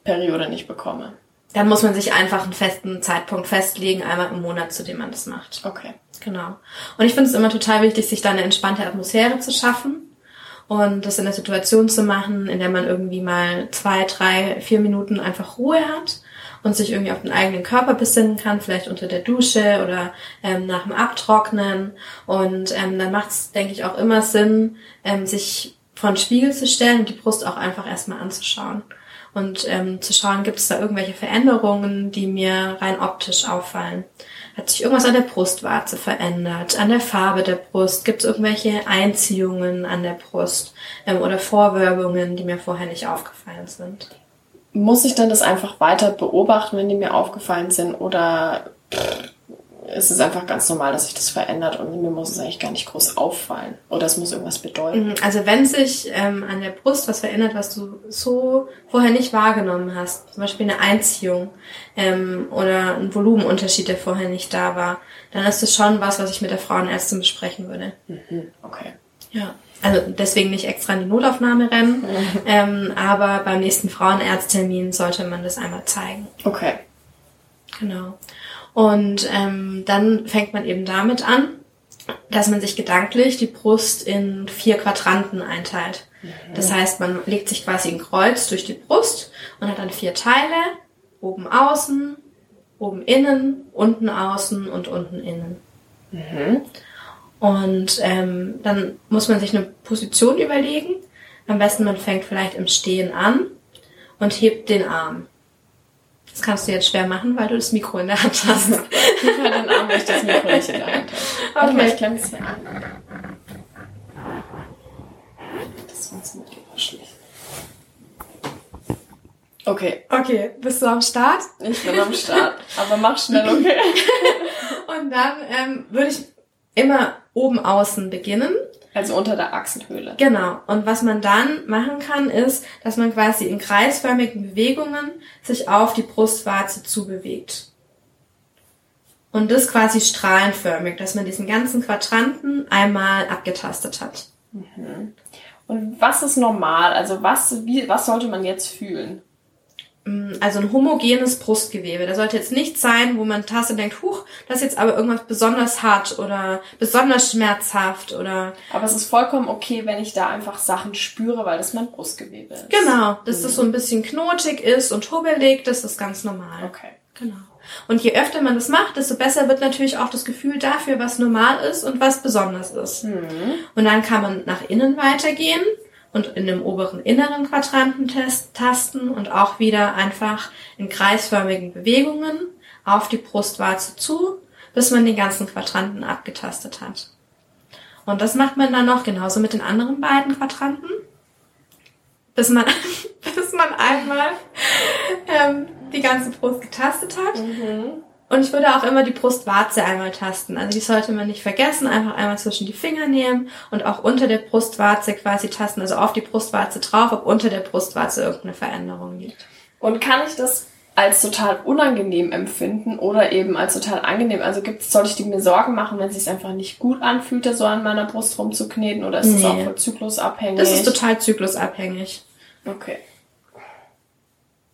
Periode nicht bekomme? Dann muss man sich einfach einen festen Zeitpunkt festlegen, einmal im Monat, zu dem man das macht. Okay. Genau. Und ich finde es immer total wichtig, sich da eine entspannte Atmosphäre zu schaffen und das in einer Situation zu machen, in der man irgendwie mal zwei, drei, vier Minuten einfach Ruhe hat und sich irgendwie auf den eigenen Körper besinnen kann, vielleicht unter der Dusche oder ähm, nach dem Abtrocknen. Und ähm, dann macht es, denke ich, auch immer Sinn, ähm, sich vor den Spiegel zu stellen und die Brust auch einfach erstmal anzuschauen. Und ähm, zu schauen, gibt es da irgendwelche Veränderungen, die mir rein optisch auffallen. Hat sich irgendwas an der Brustwarze verändert, an der Farbe der Brust? Gibt es irgendwelche Einziehungen an der Brust ähm, oder Vorwölbungen, die mir vorher nicht aufgefallen sind? Muss ich dann das einfach weiter beobachten, wenn die mir aufgefallen sind? Oder ist es einfach ganz normal, dass sich das verändert und mir muss es eigentlich gar nicht groß auffallen? Oder es muss irgendwas bedeuten? Mhm, Also wenn sich ähm, an der Brust was verändert, was du so vorher nicht wahrgenommen hast, zum Beispiel eine Einziehung ähm, oder ein Volumenunterschied, der vorher nicht da war, dann ist das schon was, was ich mit der Frauenärztin besprechen würde. Mhm. Okay. Ja. Also deswegen nicht extra in die Notaufnahme rennen, ähm, aber beim nächsten Frauenarzttermin sollte man das einmal zeigen. Okay. Genau. Und ähm, dann fängt man eben damit an, dass man sich gedanklich die Brust in vier Quadranten einteilt. Das heißt, man legt sich quasi ein Kreuz durch die Brust und hat dann vier Teile, oben außen, oben innen, unten außen und unten innen. Und ähm, dann muss man sich eine Position überlegen. Am besten man fängt vielleicht im Stehen an und hebt den Arm. Das kannst du jetzt schwer machen, weil du das Mikro in der Hand hast. Ich halte den Arm, weil ich das Mikro nicht in der Hand habe. Warte mal, Okay. ich klemme es hier an. Das funktioniert lieber schlecht. Okay, Okay, bist du am Start? ich bin am Start. Aber mach schnell, okay? Und dann ähm, würde ich immer oben außen beginnen. Also unter der Achselhöhle. Genau. Und was man dann machen kann, ist, dass man quasi in kreisförmigen Bewegungen sich auf die Brustwarze zubewegt. Und das quasi strahlenförmig, dass man diesen ganzen Quadranten einmal abgetastet hat. Und was ist normal? Also was, wie, was sollte man jetzt fühlen? Also ein homogenes Brustgewebe. Da sollte jetzt nicht sein, wo man tastet und denkt, huch, das ist jetzt aber irgendwas besonders hart oder besonders schmerzhaft oder Aber es ist vollkommen okay, wenn ich da einfach Sachen spüre, weil das mein Brustgewebe ist. genau, dass das so ein bisschen knotig ist und hubbelig, das ist ganz normal. Okay. Genau. Und je öfter man das macht, desto besser wird natürlich auch das Gefühl dafür, was normal ist und was besonders ist. Und dann kann man nach innen weitergehen und in dem oberen inneren Quadranten tasten und auch wieder einfach in kreisförmigen Bewegungen auf die Brustwarze zu, bis man den ganzen Quadranten abgetastet hat. Und das macht man dann noch genauso mit den anderen beiden Quadranten, bis man, bis man einmal ähm, die ganze Brust getastet hat. Und ich würde auch immer die Brustwarze einmal tasten. Also die sollte man nicht vergessen, einfach einmal zwischen die Finger nehmen und auch unter der Brustwarze quasi tasten, also auf die Brustwarze drauf, ob unter der Brustwarze irgendeine Veränderung liegt. Und kann ich das als total unangenehm empfinden oder eben als total angenehm? Also gibt's, soll ich die mir Sorgen machen, wenn es sich einfach nicht gut anfühlt, da so an meiner Brust rumzukneten oder ist das Nee. auch voll zyklusabhängig? Das ist total zyklusabhängig. Okay.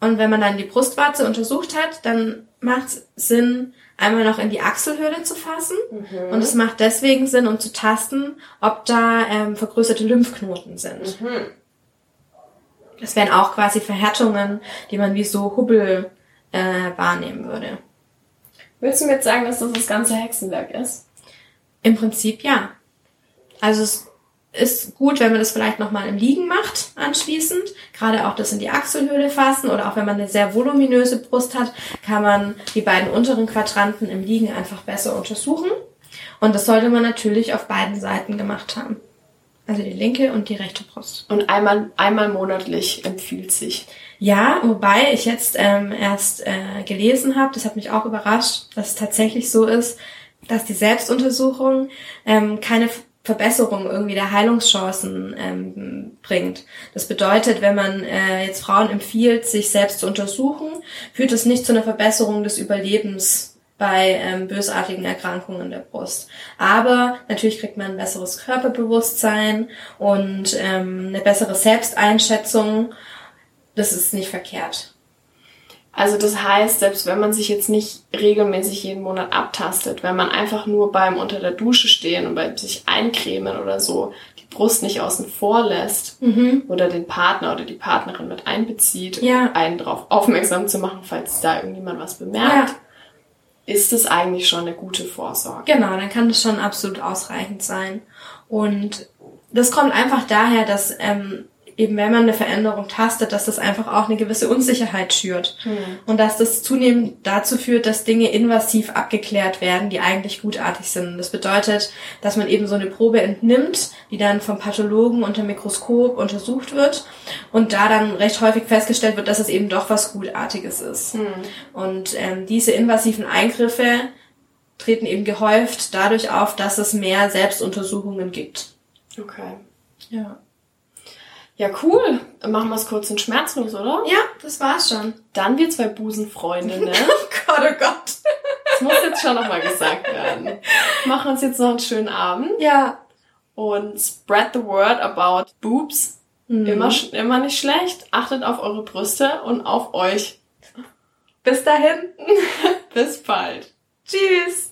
Und wenn man dann die Brustwarze untersucht hat, dann macht es Sinn, einmal noch in die Achselhöhle zu fassen. Und es macht deswegen Sinn, um zu tasten, ob da ähm, vergrößerte Lymphknoten sind. Das wären auch quasi Verhärtungen, die man wie so Hubbel äh, wahrnehmen würde. Willst du mir jetzt sagen, dass das das ganze Hexenwerk ist? Im Prinzip ja. Also es ist gut, wenn man das vielleicht nochmal im Liegen macht anschließend. Gerade auch das in die Achselhöhle fassen oder auch wenn man eine sehr voluminöse Brust hat, kann man die beiden unteren Quadranten im Liegen einfach besser untersuchen. Und das sollte man natürlich auf beiden Seiten gemacht haben. Also die linke und die rechte Brust. Und einmal, einmal monatlich empfiehlt sich. Ja, wobei ich jetzt ähm, erst äh, gelesen habe, das hat mich auch überrascht, dass es tatsächlich so ist, dass die Selbstuntersuchung ähm, keine Verbesserung irgendwie der Heilungschancen ähm, bringt. Das bedeutet, wenn man äh, jetzt Frauen empfiehlt, sich selbst zu untersuchen, führt es nicht zu einer Verbesserung des Überlebens bei ähm, bösartigen Erkrankungen der Brust. Aber natürlich kriegt man ein besseres Körperbewusstsein und ähm, eine bessere Selbsteinschätzung das ist nicht verkehrt. Also das heißt, selbst wenn man sich jetzt nicht regelmäßig jeden Monat abtastet, wenn man einfach nur beim unter der Dusche stehen und beim sich eincremen oder so die Brust nicht außen vor lässt oder den Partner oder die Partnerin mit einbezieht, Ja. einen darauf aufmerksam zu machen, falls da irgendjemand was bemerkt, ist es eigentlich schon eine gute Vorsorge. Genau, dann kann das schon absolut ausreichend sein. Und das kommt einfach daher, dass ähm, eben wenn man eine Veränderung tastet, dass das einfach auch eine gewisse Unsicherheit schürt. Und dass das zunehmend dazu führt, dass Dinge invasiv abgeklärt werden, die eigentlich gutartig sind. Das bedeutet, dass man eben so eine Probe entnimmt, die dann vom Pathologen unter Mikroskop untersucht wird und da dann recht häufig festgestellt wird, dass es eben doch was Gutartiges ist. Und ähm, diese invasiven Eingriffe treten eben gehäuft dadurch auf, dass es mehr Selbstuntersuchungen gibt. Okay. Ja. Ja, cool. Machen wir es kurz und schmerzlos, oder? Ja, das war's schon. Dann wir zwei Busenfreundinnen. Gott, oh Gott. Das muss jetzt schon nochmal gesagt werden. Machen uns jetzt noch einen schönen Abend Ja. und spread the word about boobs. Immer, sch- immer nicht schlecht. Achtet auf eure Brüste und auf euch. Bis dahin. Bis bald. Tschüss.